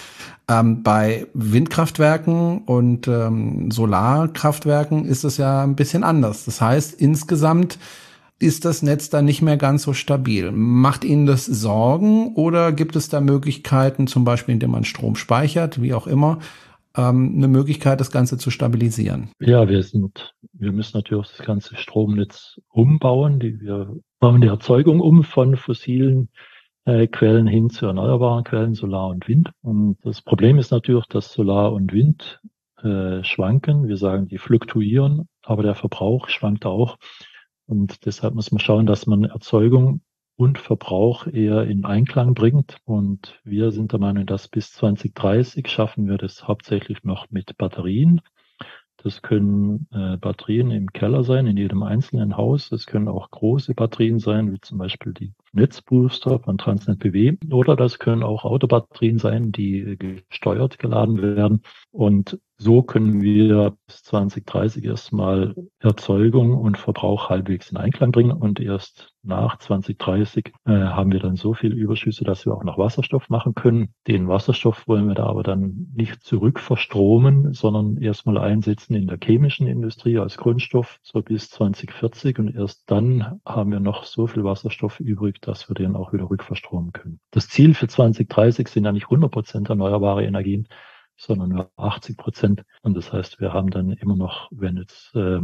Ähm, bei Windkraftwerken und ähm, Solarkraftwerken ist es ja ein bisschen anders. Das heißt, insgesamt ist das Netz dann nicht mehr ganz so stabil. Macht Ihnen das Sorgen oder gibt es da Möglichkeiten, zum Beispiel indem man Strom speichert, wie auch immer, ähm, eine Möglichkeit, das Ganze zu stabilisieren? Ja, wir sind, wir müssen natürlich das ganze Stromnetz umbauen. Die, wir bauen die Erzeugung um von fossilen äh, Quellen hin zu erneuerbaren Quellen, Solar und Wind. Und das Problem ist natürlich, dass Solar und Wind äh, schwanken. Wir sagen, die fluktuieren, aber der Verbrauch schwankt auch. Und deshalb muss man schauen, dass man Erzeugung und Verbrauch eher in Einklang bringt. Und wir sind der Meinung, dass bis 2030 schaffen wir das hauptsächlich noch mit Batterien. Das können äh, Batterien im Keller sein, in jedem einzelnen Haus. Das können auch große Batterien sein, wie zum Beispiel die Netzbooster von Transnet BW. Oder das können auch Autobatterien sein, die gesteuert geladen werden. Und so können wir bis 2030 erstmal Erzeugung und Verbrauch halbwegs in Einklang bringen und erst nach 2030 äh, haben wir dann so viel Überschüsse, dass wir auch noch Wasserstoff machen können. Den Wasserstoff wollen wir da aber dann nicht zurückverstromen, sondern erstmal einsetzen in der chemischen Industrie als Grundstoff so bis 2040 und erst dann haben wir noch so viel Wasserstoff übrig, dass wir den auch wieder rückverstromen können. Das Ziel für 2030 sind ja nicht 100 Prozent erneuerbare Energien, sondern nur 80 Prozent. Und das heißt, wir haben dann immer noch, wenn jetzt äh,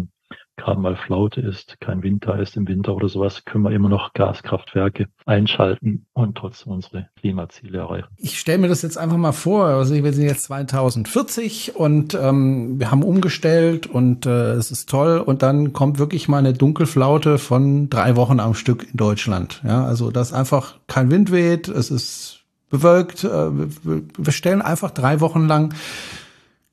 gerade mal Flaute ist, kein Wind da ist im Winter oder sowas, können wir immer noch Gaskraftwerke einschalten und trotzdem unsere Klimaziele erreichen. Ich stelle mir das jetzt einfach mal vor, also wir sind jetzt 2040 und ähm, wir haben umgestellt und äh, es ist toll und dann kommt wirklich mal eine Dunkelflaute von drei Wochen am Stück in Deutschland. Ja, also dass einfach kein Wind weht, es ist bewölkt. Äh, wir stellen einfach drei Wochen lang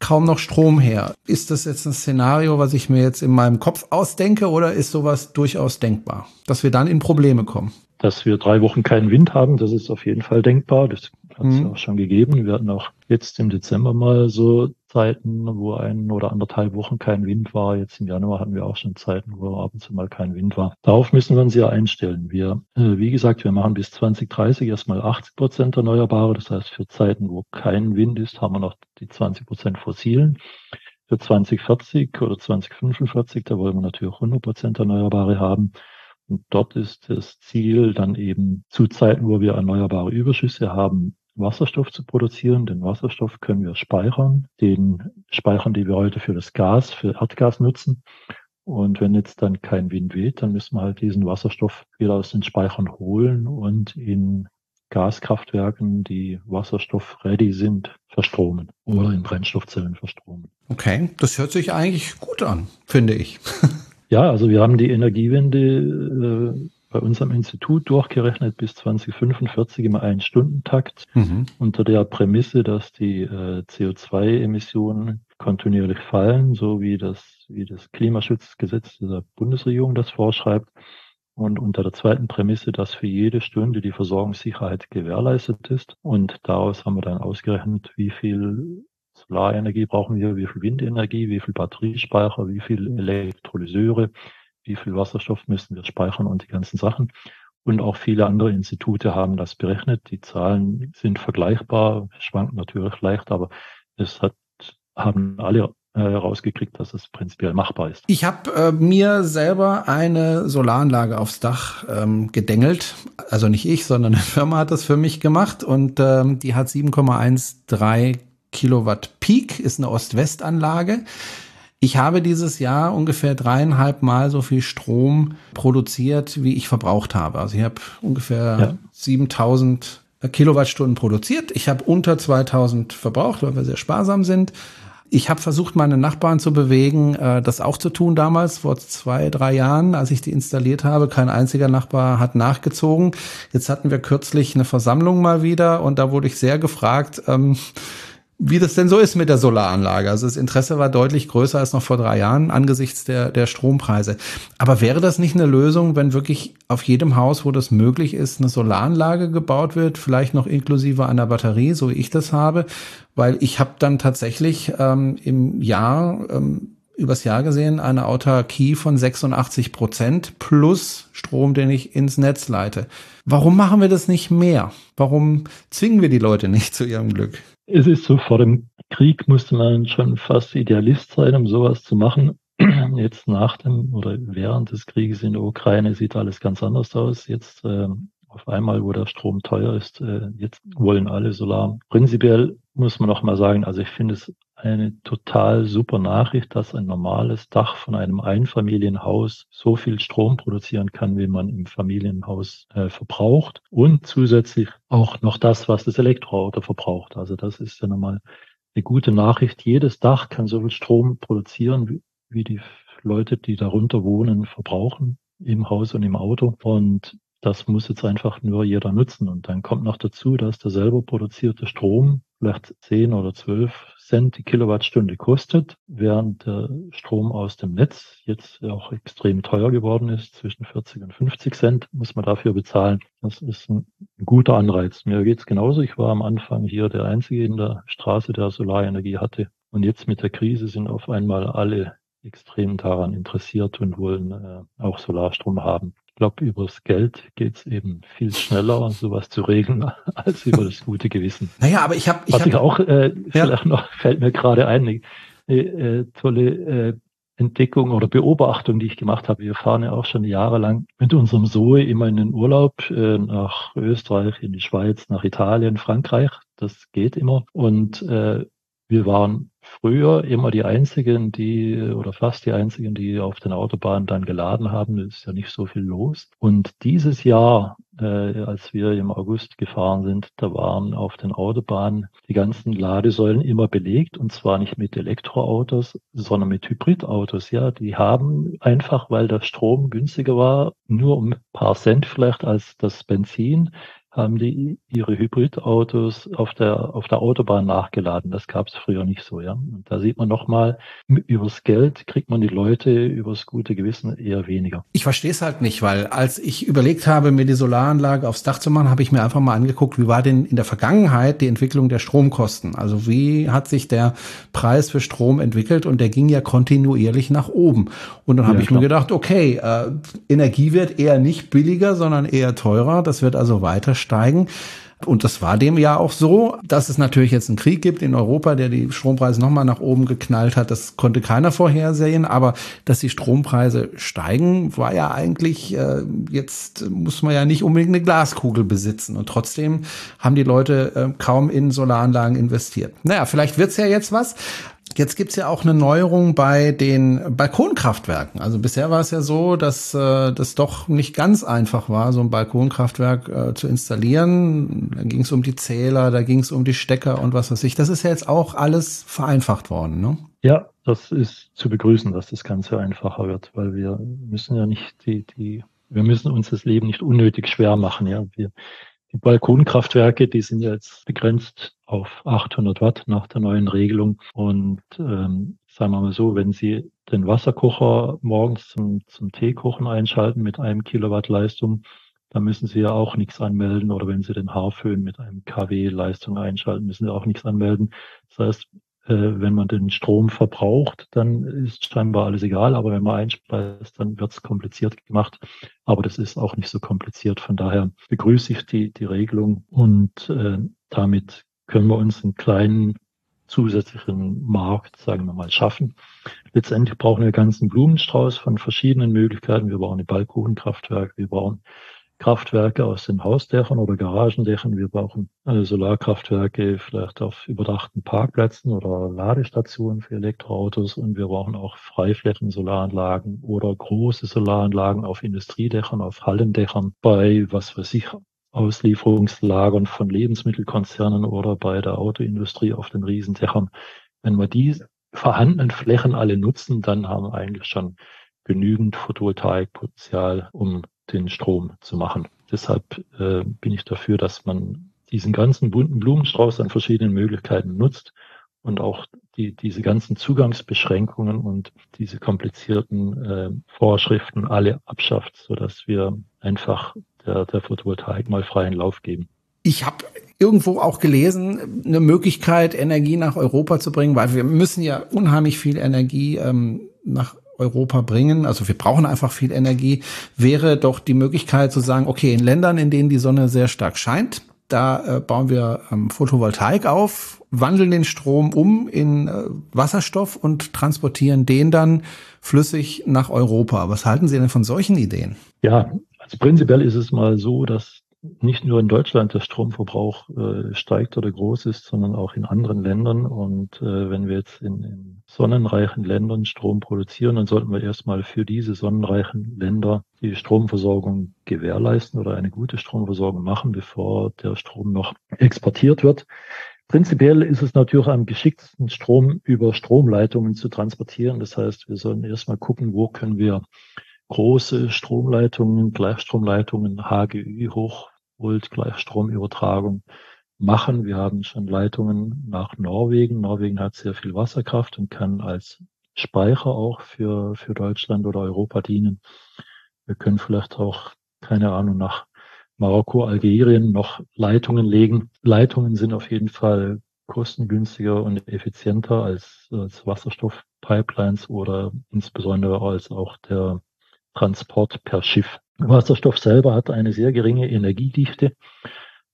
kaum noch Strom her. Ist das jetzt ein Szenario, was ich mir jetzt in meinem Kopf ausdenke oder ist sowas durchaus denkbar, dass wir dann in Probleme kommen? Dass wir drei Wochen keinen Wind haben, das ist auf jeden Fall denkbar. Das hat es mhm. auch schon gegeben. Wir hatten auch jetzt im Dezember mal so Zeiten, wo ein oder anderthalb Wochen kein Wind war. Jetzt im Januar hatten wir auch schon Zeiten, wo ab und zu mal kein Wind war. Darauf müssen wir uns ja einstellen. Wir, äh, wie gesagt, wir machen bis 2030 erstmal 80 Prozent Erneuerbare. Das heißt, für Zeiten, wo kein Wind ist, haben wir noch die 20 Prozent fossilen. Für 2040 oder 2045, da wollen wir natürlich 100 Prozent Erneuerbare haben. Und dort ist das Ziel dann eben zu Zeiten, wo wir erneuerbare Überschüsse haben, Wasserstoff zu produzieren. Den Wasserstoff können wir speichern, den speichern, die wir heute für das Gas, für Erdgas nutzen. Und wenn jetzt dann kein Wind weht, dann müssen wir halt diesen Wasserstoff wieder aus den Speichern holen und in Gaskraftwerken, die wasserstoff-ready sind, verstromen oder in Brennstoffzellen verstromen. Okay, das hört sich eigentlich gut an, finde ich. ja, also wir haben die Energiewende äh, bei unserem Institut durchgerechnet bis 2045 im Ein-Stunden-Takt mhm. unter der Prämisse, dass die äh, CO2-Emissionen kontinuierlich fallen, so wie das, wie das Klimaschutzgesetz der Bundesregierung das vorschreibt. Und unter der zweiten Prämisse, dass für jede Stunde die Versorgungssicherheit gewährleistet ist. Und daraus haben wir dann ausgerechnet, wie viel Solarenergie brauchen wir, wie viel Windenergie, wie viel Batteriespeicher, wie viel Elektrolyseure, wie viel Wasserstoff müssen wir speichern und die ganzen Sachen. Und auch viele andere Institute haben das berechnet. Die Zahlen sind vergleichbar, schwanken natürlich leicht, aber es hat, haben alle herausgekriegt, dass es prinzipiell machbar ist. Ich habe äh, mir selber eine Solaranlage aufs Dach ähm, gedengelt. Also nicht ich, sondern eine Firma hat das für mich gemacht und ähm, die hat 7,13 Kilowatt Peak, ist eine Ost-West-Anlage. Ich habe dieses Jahr ungefähr dreieinhalb Mal so viel Strom produziert, wie ich verbraucht habe. Also ich habe ungefähr ja. 7000 Kilowattstunden produziert. Ich habe unter 2000 verbraucht, weil wir sehr sparsam sind. Ich habe versucht, meine Nachbarn zu bewegen, äh, das auch zu tun damals, vor zwei, drei Jahren, als ich die installiert habe. Kein einziger Nachbar hat nachgezogen. Jetzt hatten wir kürzlich eine Versammlung mal wieder und da wurde ich sehr gefragt, ähm, wie das denn so ist mit der Solaranlage. Also das Interesse war deutlich größer als noch vor drei Jahren angesichts der, der Strompreise. Aber wäre das nicht eine Lösung, wenn wirklich auf jedem Haus, wo das möglich ist, eine Solaranlage gebaut wird, vielleicht noch inklusive einer Batterie, so wie ich das habe? Weil ich habe dann tatsächlich ähm, im Jahr ähm, übers Jahr gesehen eine Autarkie von 86 Prozent plus Strom, den ich ins Netz leite. Warum machen wir das nicht mehr? Warum zwingen wir die Leute nicht zu ihrem Glück? Es ist so, vor dem Krieg musste man schon fast Idealist sein, um sowas zu machen. Jetzt nach dem oder während des Krieges in der Ukraine sieht alles ganz anders aus. Jetzt äh, auf einmal, wo der Strom teuer ist, äh, jetzt wollen alle Solar. Prinzipiell muss man noch mal sagen, also ich finde es eine total super Nachricht, dass ein normales Dach von einem Einfamilienhaus so viel Strom produzieren kann, wie man im Familienhaus äh, verbraucht und zusätzlich auch noch das, was das Elektroauto verbraucht. Also das ist ja nochmal eine gute Nachricht. Jedes Dach kann so viel Strom produzieren, wie, wie die Leute, die darunter wohnen, verbrauchen im Haus und im Auto. Und das muss jetzt einfach nur jeder nutzen. Und dann kommt noch dazu, dass der selber produzierte Strom vielleicht 10 oder 12 Cent die Kilowattstunde kostet, während der Strom aus dem Netz jetzt auch extrem teuer geworden ist. Zwischen 40 und 50 Cent muss man dafür bezahlen. Das ist ein guter Anreiz. Mir geht's genauso. Ich war am Anfang hier der Einzige in der Straße, der Solarenergie hatte. Und jetzt mit der Krise sind auf einmal alle extrem daran interessiert und wollen äh, auch Solarstrom haben. Ich glaube, übers Geld geht's eben viel schneller, sowas zu regeln, als über das gute Gewissen. Naja, aber ich habe... Ich Was hab, ich auch, äh, ja. vielleicht noch, fällt mir gerade ein, eine äh, tolle äh, Entdeckung oder Beobachtung, die ich gemacht habe. Wir fahren ja auch schon jahrelang mit unserem Zoe immer in den Urlaub äh, nach Österreich, in die Schweiz, nach Italien, Frankreich. Das geht immer. Und äh, wir waren früher immer die einzigen, die oder fast die einzigen, die auf den Autobahnen dann geladen haben. Es ist ja nicht so viel los. Und dieses Jahr, äh, als wir im August gefahren sind, da waren auf den Autobahnen die ganzen Ladesäulen immer belegt und zwar nicht mit Elektroautos, sondern mit Hybridautos. Ja, die haben einfach, weil der Strom günstiger war, nur um ein paar Cent vielleicht als das Benzin, haben die ihre Hybridautos auf der, auf der Autobahn nachgeladen. Das gab es früher nicht so, ja. Und da sieht man nochmal, übers Geld kriegt man die Leute übers gute Gewissen eher weniger. Ich verstehe es halt nicht, weil als ich überlegt habe, mir die Solaranlage aufs Dach zu machen, habe ich mir einfach mal angeguckt, wie war denn in der Vergangenheit die Entwicklung der Stromkosten? Also wie hat sich der Preis für Strom entwickelt? Und der ging ja kontinuierlich nach oben. Und dann habe ja, ich klar. mir gedacht, okay, äh, Energie wird eher nicht billiger, sondern eher teurer. Das wird also weiter steigen. Und das war dem ja auch so, dass es natürlich jetzt einen Krieg gibt in Europa, der die Strompreise nochmal nach oben geknallt hat. Das konnte keiner vorhersehen. Aber dass die Strompreise steigen, war ja eigentlich, äh, jetzt muss man ja nicht unbedingt eine Glaskugel besitzen. Und trotzdem haben die Leute äh, kaum in Solaranlagen investiert. Naja, vielleicht wird's ja jetzt was. Jetzt gibt's ja auch eine Neuerung bei den Balkonkraftwerken. Also bisher war es ja so, dass äh, das doch nicht ganz einfach war, so ein Balkonkraftwerk äh, zu installieren. Da ging es um die Zähler, da ging es um die Stecker und was weiß ich. Das ist ja jetzt auch alles vereinfacht worden, ne? Ja, das ist zu begrüßen, dass das Ganze einfacher wird, weil wir müssen ja nicht die, die, wir müssen uns das Leben nicht unnötig schwer machen. Ja, wir, die Balkonkraftwerke, die sind jetzt begrenzt auf 800 Watt nach der neuen Regelung. Und ähm, sagen wir mal so, wenn Sie den Wasserkocher morgens zum, zum Teekochen einschalten mit einem Kilowatt Leistung, dann müssen Sie ja auch nichts anmelden. Oder wenn Sie den Haarföhn mit einem kW Leistung einschalten, müssen Sie auch nichts anmelden. Das heißt, wenn man den Strom verbraucht, dann ist scheinbar alles egal, aber wenn man einspeist, dann wird es kompliziert gemacht. Aber das ist auch nicht so kompliziert. Von daher begrüße ich die, die Regelung und äh, damit können wir uns einen kleinen zusätzlichen Markt, sagen wir mal, schaffen. Letztendlich brauchen wir einen ganzen Blumenstrauß von verschiedenen Möglichkeiten. Wir brauchen ein Balkonkraftwerk, wir brauchen Kraftwerke aus den Hausdächern oder Garagendächern. Wir brauchen äh, Solarkraftwerke vielleicht auf überdachten Parkplätzen oder Ladestationen für Elektroautos und wir brauchen auch Freiflächen-Solaranlagen oder große Solaranlagen auf Industriedächern, auf Hallendächern bei, was weiß ich, Auslieferungslagern von Lebensmittelkonzernen oder bei der Autoindustrie auf den Riesendächern. Wenn wir die vorhandenen Flächen alle nutzen, dann haben wir eigentlich schon genügend Photovoltaikpotenzial, um den Strom zu machen. Deshalb äh, bin ich dafür, dass man diesen ganzen bunten Blumenstrauß an verschiedenen Möglichkeiten nutzt und auch die, diese ganzen Zugangsbeschränkungen und diese komplizierten äh, Vorschriften alle abschafft, so dass wir einfach der, der Photovoltaik mal freien Lauf geben. Ich habe irgendwo auch gelesen, eine Möglichkeit, Energie nach Europa zu bringen, weil wir müssen ja unheimlich viel Energie ähm, nach Europa bringen, also wir brauchen einfach viel Energie, wäre doch die Möglichkeit zu sagen, okay, in Ländern, in denen die Sonne sehr stark scheint, da äh, bauen wir ähm, Photovoltaik auf, wandeln den Strom um in äh, Wasserstoff und transportieren den dann flüssig nach Europa. Was halten Sie denn von solchen Ideen? Ja, also prinzipiell ist es mal so, dass nicht nur in Deutschland der Stromverbrauch äh, steigt oder groß ist, sondern auch in anderen Ländern. Und äh, wenn wir jetzt in, in sonnenreichen Ländern Strom produzieren, dann sollten wir erstmal für diese sonnenreichen Länder die Stromversorgung gewährleisten oder eine gute Stromversorgung machen, bevor der Strom noch exportiert wird. Prinzipiell ist es natürlich am geschicktesten, Strom über Stromleitungen zu transportieren. Das heißt, wir sollen erstmal gucken, wo können wir große Stromleitungen, Gleichstromleitungen, HGÜ, hoch Volt-Gleichstromübertragung machen. Wir haben schon Leitungen nach Norwegen. Norwegen hat sehr viel Wasserkraft und kann als Speicher auch für, für Deutschland oder Europa dienen. Wir können vielleicht auch, keine Ahnung, nach Marokko, Algerien noch Leitungen legen. Leitungen sind auf jeden Fall kostengünstiger und effizienter als, als Wasserstoffpipelines oder insbesondere als auch der Transport per Schiff. Wasserstoff selber hat eine sehr geringe Energiedichte.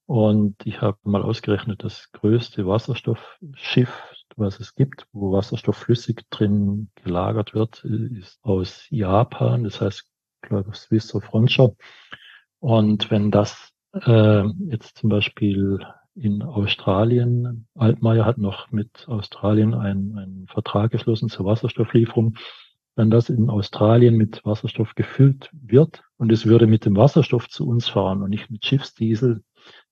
Und ich habe mal ausgerechnet, das größte Wasserstoffschiff, was es gibt, wo Wasserstoff flüssig drin gelagert wird, ist aus Japan. Das heißt, ich glaube, Swiss of Frontier. Und wenn das äh, jetzt zum Beispiel in Australien, Altmaier hat noch mit Australien einen, einen Vertrag geschlossen zur Wasserstofflieferung wenn das in Australien mit Wasserstoff gefüllt wird und es würde mit dem Wasserstoff zu uns fahren und nicht mit Schiffsdiesel,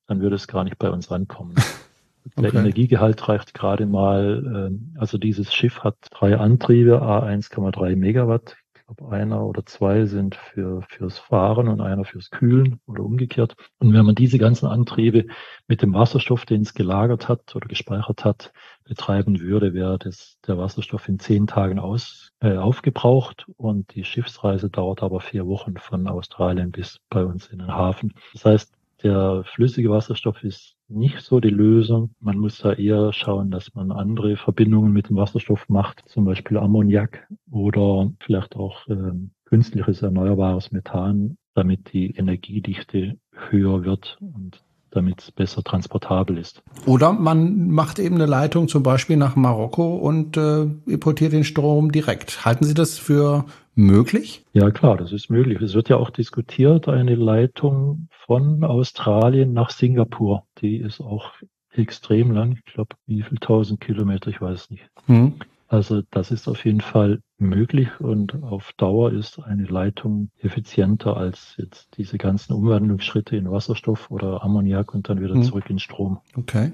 dann würde es gar nicht bei uns ankommen. Der okay. Energiegehalt reicht gerade mal, äh, also dieses Schiff hat drei Antriebe, A1,3 Megawatt. Glaube, einer oder zwei sind für, fürs Fahren und einer fürs Kühlen oder umgekehrt. Und wenn man diese ganzen Antriebe mit dem Wasserstoff, den es gelagert hat oder gespeichert hat, betreiben würde, wäre das, der Wasserstoff in zehn Tagen aus, äh, aufgebraucht und die Schiffsreise dauert aber vier Wochen von Australien bis bei uns in den Hafen. Das heißt, der flüssige Wasserstoff ist nicht so die Lösung. Man muss da eher schauen, dass man andere Verbindungen mit dem Wasserstoff macht, zum Beispiel Ammoniak oder vielleicht auch äh, künstliches erneuerbares Methan, damit die Energiedichte höher wird und damit es besser transportabel ist. Oder man macht eben eine Leitung zum Beispiel nach Marokko und äh, importiert den Strom direkt. Halten Sie das für möglich? Ja, klar, das ist möglich. Es wird ja auch diskutiert, eine Leitung von Australien nach Singapur. Die ist auch extrem lang. Ich glaube, wie viel tausend Kilometer, ich weiß nicht. Hm. Also das ist auf jeden Fall möglich und auf Dauer ist eine Leitung effizienter als jetzt diese ganzen Umwandlungsschritte in Wasserstoff oder Ammoniak und dann wieder hm. zurück in Strom. Okay.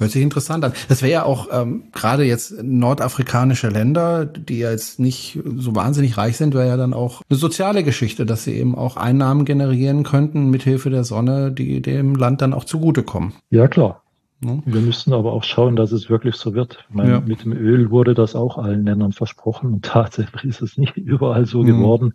Hört sich interessant an. Das wäre ja auch ähm, gerade jetzt nordafrikanische Länder, die ja jetzt nicht so wahnsinnig reich sind, wäre ja dann auch eine soziale Geschichte, dass sie eben auch Einnahmen generieren könnten mithilfe der Sonne, die dem Land dann auch zugutekommen. Ja, klar. Ja. Wir müssen aber auch schauen, dass es wirklich so wird. Meine, ja. Mit dem Öl wurde das auch allen Ländern versprochen und tatsächlich ist es nicht überall so mhm. geworden.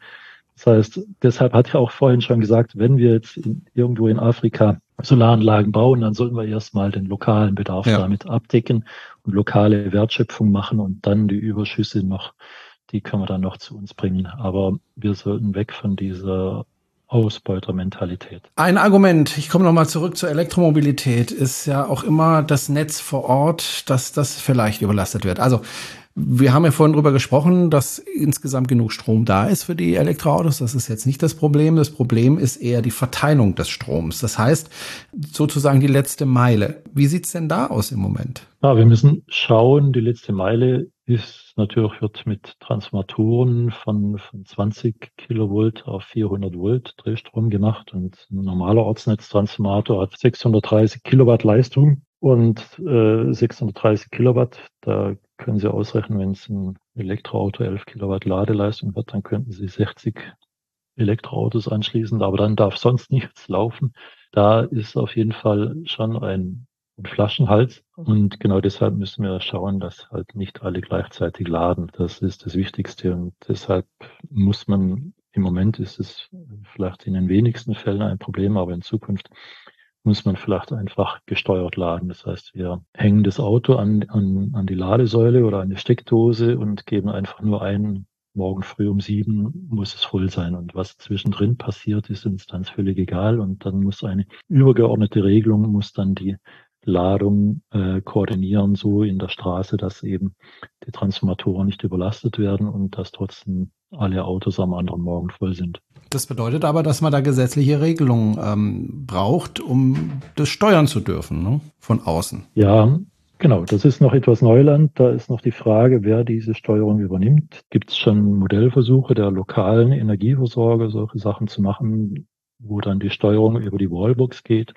Das heißt, deshalb hatte ich auch vorhin schon gesagt, wenn wir jetzt in, irgendwo in Afrika Solaranlagen bauen, dann sollten wir erstmal den lokalen Bedarf ja. damit abdecken und lokale Wertschöpfung machen und dann die Überschüsse noch, die können wir dann noch zu uns bringen. Aber wir sollten weg von dieser Ausbeutermentalität. Ein Argument, ich komme nochmal zurück zur Elektromobilität, ist ja auch immer das Netz vor Ort, dass das vielleicht überlastet wird. Also wir haben ja vorhin drüber gesprochen, dass insgesamt genug Strom da ist für die Elektroautos. Das ist jetzt nicht das Problem. Das Problem ist eher die Verteilung des Stroms. Das heißt, sozusagen die letzte Meile. Wie sieht's denn da aus im Moment? Ja, wir müssen schauen. Die letzte Meile ist natürlich wird mit Transformatoren von, von 20 Kilovolt auf 400 Volt Drehstrom gemacht und ein normaler Ortsnetztransformator hat 630 Kilowatt Leistung und äh, 630 Kilowatt, da können Sie ausrechnen, wenn es ein Elektroauto 11 Kilowatt Ladeleistung hat, dann könnten Sie 60 Elektroautos anschließen, aber dann darf sonst nichts laufen. Da ist auf jeden Fall schon ein, ein Flaschenhals und genau deshalb müssen wir schauen, dass halt nicht alle gleichzeitig laden. Das ist das Wichtigste und deshalb muss man im Moment ist es vielleicht in den wenigsten Fällen ein Problem, aber in Zukunft muss man vielleicht einfach gesteuert laden. Das heißt, wir hängen das Auto an, an, an die Ladesäule oder an die Steckdose und geben einfach nur ein, morgen früh um sieben muss es voll sein. Und was zwischendrin passiert, ist uns dann völlig egal. Und dann muss eine übergeordnete Regelung, muss dann die Ladung äh, koordinieren, so in der Straße, dass eben die Transformatoren nicht überlastet werden und dass trotzdem alle Autos am anderen Morgen voll sind. Das bedeutet aber, dass man da gesetzliche Regelungen ähm, braucht, um das steuern zu dürfen, ne? von außen. Ja, Genau, das ist noch etwas Neuland. Da ist noch die Frage, wer diese Steuerung übernimmt. Gibt es schon Modellversuche der lokalen Energieversorger, solche Sachen zu machen, wo dann die Steuerung über die Wallbox geht?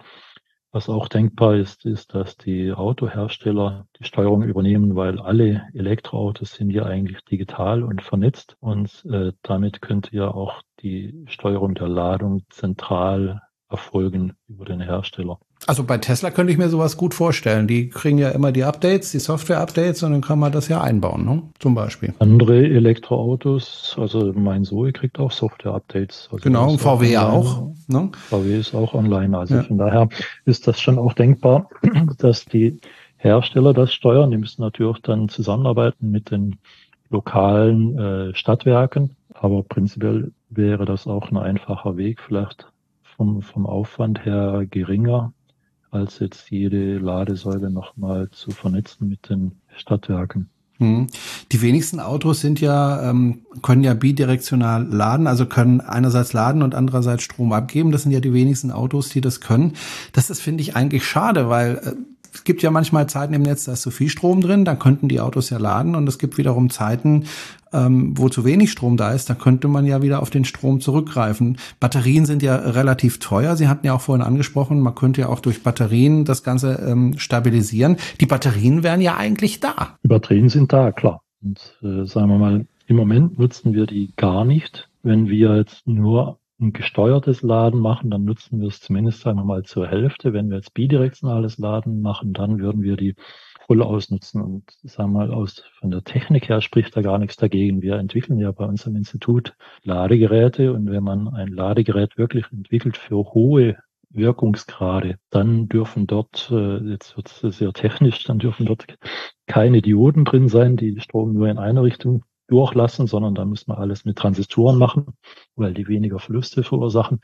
Was auch denkbar ist, ist, dass die Autohersteller die Steuerung übernehmen, weil alle Elektroautos sind ja eigentlich digital und vernetzt. Und äh, damit könnte ja auch die Steuerung der Ladung zentral erfolgen über den Hersteller. Also bei Tesla könnte ich mir sowas gut vorstellen. Die kriegen ja immer die Updates, die Software-Updates und dann kann man das ja einbauen, ne? zum Beispiel. Andere Elektroautos, also mein Zoe kriegt auch Software-Updates. Also genau, und VW ja auch. Ne? VW ist auch online. Also ja. von daher ist das schon auch denkbar, dass die Hersteller das steuern. Die müssen natürlich dann zusammenarbeiten mit den lokalen äh, Stadtwerken. Aber prinzipiell wäre das auch ein einfacher Weg, vielleicht vom, vom Aufwand her geringer, als jetzt jede Ladesäule nochmal zu vernetzen mit den Stadtwerken. Hm. Die wenigsten Autos sind ja, ähm, können ja bidirektional laden, also können einerseits laden und andererseits Strom abgeben. Das sind ja die wenigsten Autos, die das können. Das ist, finde ich, eigentlich schade, weil äh, es gibt ja manchmal Zeiten im Netz, da ist zu viel Strom drin, dann könnten die Autos ja laden und es gibt wiederum Zeiten, ähm, wo zu wenig Strom da ist, da könnte man ja wieder auf den Strom zurückgreifen. Batterien sind ja relativ teuer. Sie hatten ja auch vorhin angesprochen, man könnte ja auch durch Batterien das Ganze ähm, stabilisieren. Die Batterien wären ja eigentlich da. Die Batterien sind da, klar. Und äh, sagen wir mal, im Moment nutzen wir die gar nicht. Wenn wir jetzt nur ein gesteuertes Laden machen, dann nutzen wir es zumindest, sagen wir mal, zur Hälfte. Wenn wir jetzt bidirektionales Laden machen, dann würden wir die voll ausnutzen. Und sagen wir mal, aus, von der Technik her spricht da gar nichts dagegen. Wir entwickeln ja bei uns im Institut Ladegeräte und wenn man ein Ladegerät wirklich entwickelt für hohe Wirkungsgrade, dann dürfen dort, äh, jetzt wird es sehr technisch, dann dürfen dort keine Dioden drin sein, die Strom nur in eine Richtung durchlassen, sondern da muss man alles mit Transistoren machen, weil die weniger Verluste verursachen.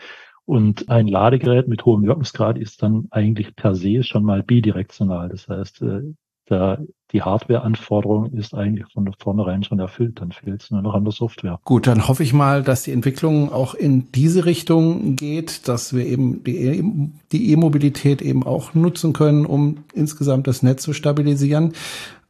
Und ein Ladegerät mit hohem Wirkungsgrad ist dann eigentlich per se schon mal bidirektional. Das heißt, äh, da die Hardware-Anforderung ist eigentlich von vornherein schon erfüllt. Dann fehlt es nur noch an der Software. Gut, dann hoffe ich mal, dass die Entwicklung auch in diese Richtung geht, dass wir eben die E-Mobilität eben auch nutzen können, um insgesamt das Netz zu stabilisieren.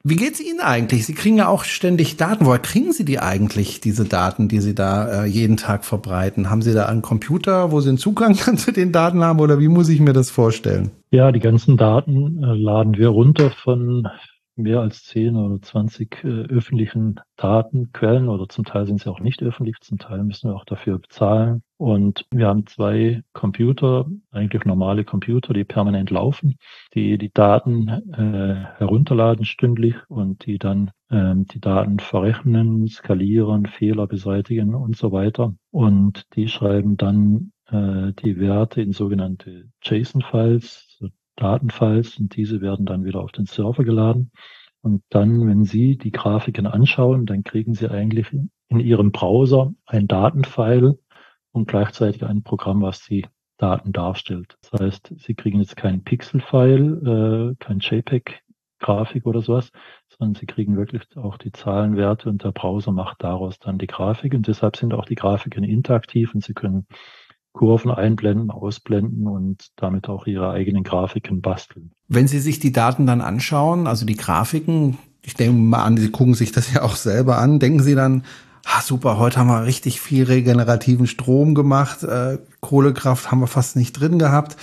Wie geht's Ihnen eigentlich? Sie kriegen ja auch ständig Daten. Woher kriegen Sie die eigentlich, diese Daten, die Sie da äh, jeden Tag verbreiten? Haben Sie da einen Computer, wo Sie einen Zugang zu den Daten haben oder wie muss ich mir das vorstellen? Ja, die ganzen Daten äh, laden wir runter von mehr als 10 oder 20 äh, öffentlichen Datenquellen oder zum Teil sind sie auch nicht öffentlich, zum Teil müssen wir auch dafür bezahlen. Und wir haben zwei Computer, eigentlich normale Computer, die permanent laufen, die die Daten äh, herunterladen stündlich und die dann ähm, die Daten verrechnen, skalieren, Fehler beseitigen und so weiter. Und die schreiben dann äh, die Werte in sogenannte JSON-Files, Datenfiles und diese werden dann wieder auf den Server geladen. Und dann, wenn Sie die Grafiken anschauen, dann kriegen Sie eigentlich in Ihrem Browser ein Datenfile und gleichzeitig ein Programm, was die Daten darstellt. Das heißt, Sie kriegen jetzt kein Pixel-File, äh, kein JPEG-Grafik oder sowas, sondern Sie kriegen wirklich auch die Zahlenwerte und der Browser macht daraus dann die Grafik. Und deshalb sind auch die Grafiken interaktiv und Sie können Kurven einblenden, ausblenden und damit auch ihre eigenen Grafiken basteln. Wenn Sie sich die Daten dann anschauen, also die Grafiken, ich denke mal an, Sie gucken sich das ja auch selber an, denken Sie dann, ah, super, heute haben wir richtig viel regenerativen Strom gemacht, äh, Kohlekraft haben wir fast nicht drin gehabt.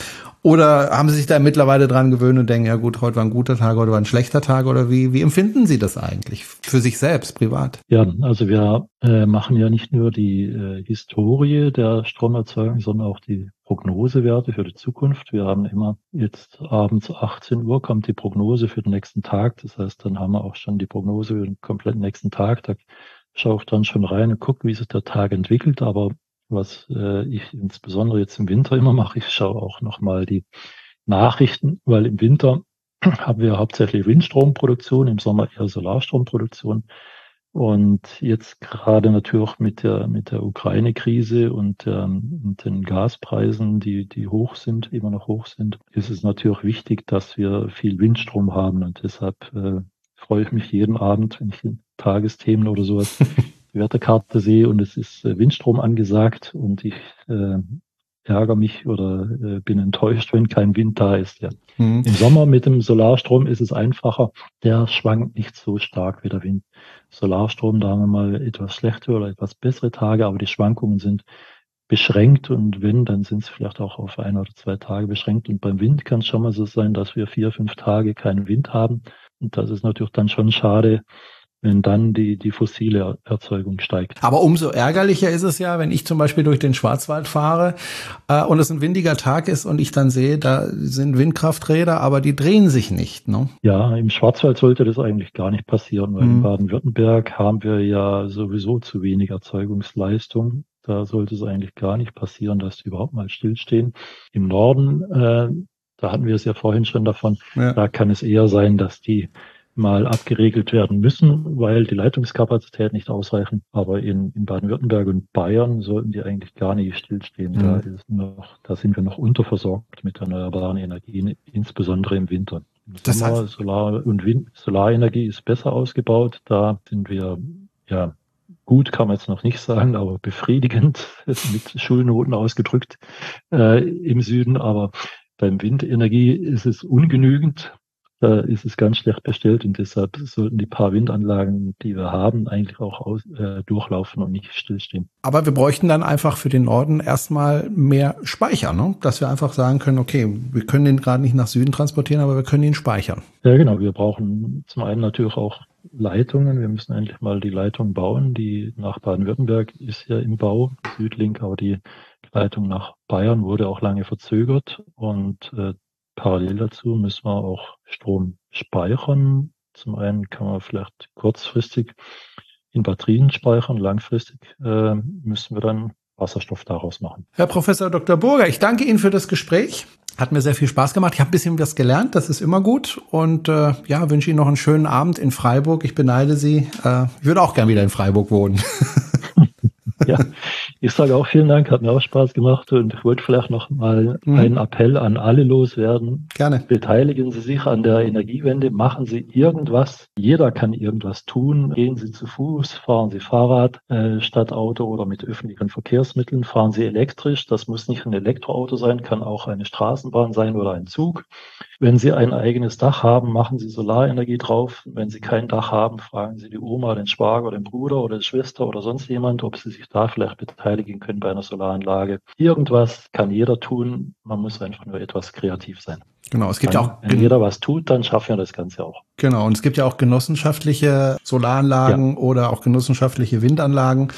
Oder haben Sie sich da mittlerweile dran gewöhnt und denken, ja gut, heute war ein guter Tag, heute war ein schlechter Tag oder wie, wie empfinden Sie das eigentlich für sich selbst, privat? Ja, also wir äh, machen ja nicht nur die äh, Historie der Stromerzeugung, sondern auch die Prognosewerte für die Zukunft. Wir haben immer jetzt abends 18 Uhr kommt die Prognose für den nächsten Tag. Das heißt, dann haben wir auch schon die Prognose für den kompletten nächsten Tag. Da schaue ich dann schon rein und gucke, wie sich der Tag entwickelt. Aber was äh, ich insbesondere jetzt im Winter immer mache. Ich schaue auch nochmal die Nachrichten, weil im Winter haben wir hauptsächlich Windstromproduktion, im Sommer eher Solarstromproduktion. Und jetzt gerade natürlich mit der, mit der Ukraine-Krise und, ähm, und den Gaspreisen, die, die hoch sind, immer noch hoch sind, ist es natürlich wichtig, dass wir viel Windstrom haben. Und deshalb äh, freue ich mich jeden Abend, wenn ich Tagesthemen oder sowas Wetterkarte sehe und es ist äh, Windstrom angesagt und ich äh, ärgere mich oder äh, bin enttäuscht, wenn kein Wind da ist. Ja. Mhm. Im Sommer mit dem Solarstrom ist es einfacher. Der schwankt nicht so stark wie der Wind. Solarstrom, da haben wir mal etwas schlechte oder etwas bessere Tage, aber die Schwankungen sind beschränkt und wenn, dann sind es vielleicht auch auf ein oder zwei Tage beschränkt. Und beim Wind kann es schon mal so sein, dass wir vier, fünf Tage keinen Wind haben. Und das ist natürlich dann schon schade, wenn dann die, die fossile Erzeugung steigt. Aber umso ärgerlicher ist es ja, wenn ich zum Beispiel durch den Schwarzwald fahre äh, und es ein windiger Tag ist und ich dann sehe, da sind Windkrafträder, aber die drehen sich nicht. Ne? Ja, im Schwarzwald sollte das eigentlich gar nicht passieren, weil mhm. in Baden-Württemberg haben wir ja sowieso zu wenig Erzeugungsleistung. Da sollte es eigentlich gar nicht passieren, dass die überhaupt mal stillstehen. Im Norden, äh, da hatten wir es ja vorhin schon davon, ja. da kann es eher sein, dass die mal abgeregelt werden müssen, weil die Leitungskapazität nicht ausreichen. Aber in, in Baden-Württemberg und Bayern sollten die eigentlich gar nicht stillstehen. Mhm. Da ist noch, da sind wir noch unterversorgt mit erneuerbaren Energien, insbesondere im Winter. Im das Sommer, heißt, Solar und Wind, Solarenergie ist besser ausgebaut. Da sind wir ja gut kann man jetzt noch nicht sagen, aber befriedigend mit Schulnoten ausgedrückt äh, im Süden. Aber beim Windenergie ist es ungenügend da ist es ganz schlecht bestellt und deshalb sollten die paar Windanlagen, die wir haben, eigentlich auch aus, äh, durchlaufen und nicht stillstehen. Aber wir bräuchten dann einfach für den Norden erstmal mehr Speicher, ne? dass wir einfach sagen können, okay, wir können den gerade nicht nach Süden transportieren, aber wir können ihn speichern. Ja, genau. Wir brauchen zum einen natürlich auch Leitungen. Wir müssen endlich mal die Leitung bauen. Die nach Baden-Württemberg ist ja im Bau, Südlink, aber die Leitung nach Bayern wurde auch lange verzögert und äh, Parallel dazu müssen wir auch Strom speichern. Zum einen kann man vielleicht kurzfristig in Batterien speichern, langfristig äh, müssen wir dann Wasserstoff daraus machen. Herr Professor Dr. Burger, ich danke Ihnen für das Gespräch. Hat mir sehr viel Spaß gemacht. Ich habe ein bisschen was gelernt, das ist immer gut. Und äh, ja, wünsche Ihnen noch einen schönen Abend in Freiburg. Ich beneide Sie. Äh, ich würde auch gern wieder in Freiburg wohnen. ja, Ich sage auch vielen Dank, hat mir auch Spaß gemacht und ich wollte vielleicht noch mal mhm. einen Appell an alle loswerden. Gerne. Beteiligen Sie sich an der Energiewende, machen Sie irgendwas. Jeder kann irgendwas tun. Gehen Sie zu Fuß, fahren Sie Fahrrad äh, statt Auto oder mit öffentlichen Verkehrsmitteln, fahren Sie elektrisch. Das muss nicht ein Elektroauto sein, kann auch eine Straßenbahn sein oder ein Zug. Wenn Sie ein eigenes Dach haben, machen Sie Solarenergie drauf. Wenn Sie kein Dach haben, fragen Sie die Oma, den Schwager, den Bruder oder die Schwester oder sonst jemand, ob Sie sich da vielleicht beteiligen können bei einer Solaranlage. Irgendwas kann jeder tun. Man muss einfach nur etwas kreativ sein. Genau, es gibt wenn, ja auch. Wenn jeder was tut, dann schaffen wir das Ganze auch. Genau, und es gibt ja auch genossenschaftliche Solaranlagen ja. oder auch genossenschaftliche Windanlagen.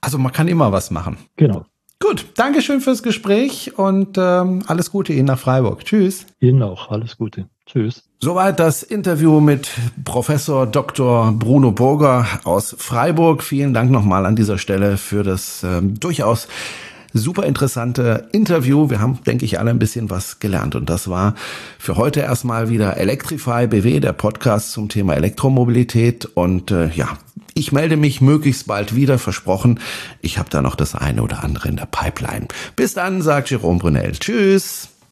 Also man kann immer was machen. Genau. Gut, Dankeschön fürs Gespräch und ähm, alles Gute Ihnen nach Freiburg. Tschüss. Ihnen auch, alles Gute. Tschüss. Soweit das Interview mit Professor Dr. Bruno Burger aus Freiburg. Vielen Dank nochmal an dieser Stelle für das ähm, durchaus super interessante Interview. Wir haben, denke ich, alle ein bisschen was gelernt. Und das war für heute erstmal wieder Electrify BW, der Podcast zum Thema Elektromobilität. Und äh, ja, ich melde mich möglichst bald wieder, versprochen. Ich habe da noch das eine oder andere in der Pipeline. Bis dann, sagt Jerome Brunel. Tschüss.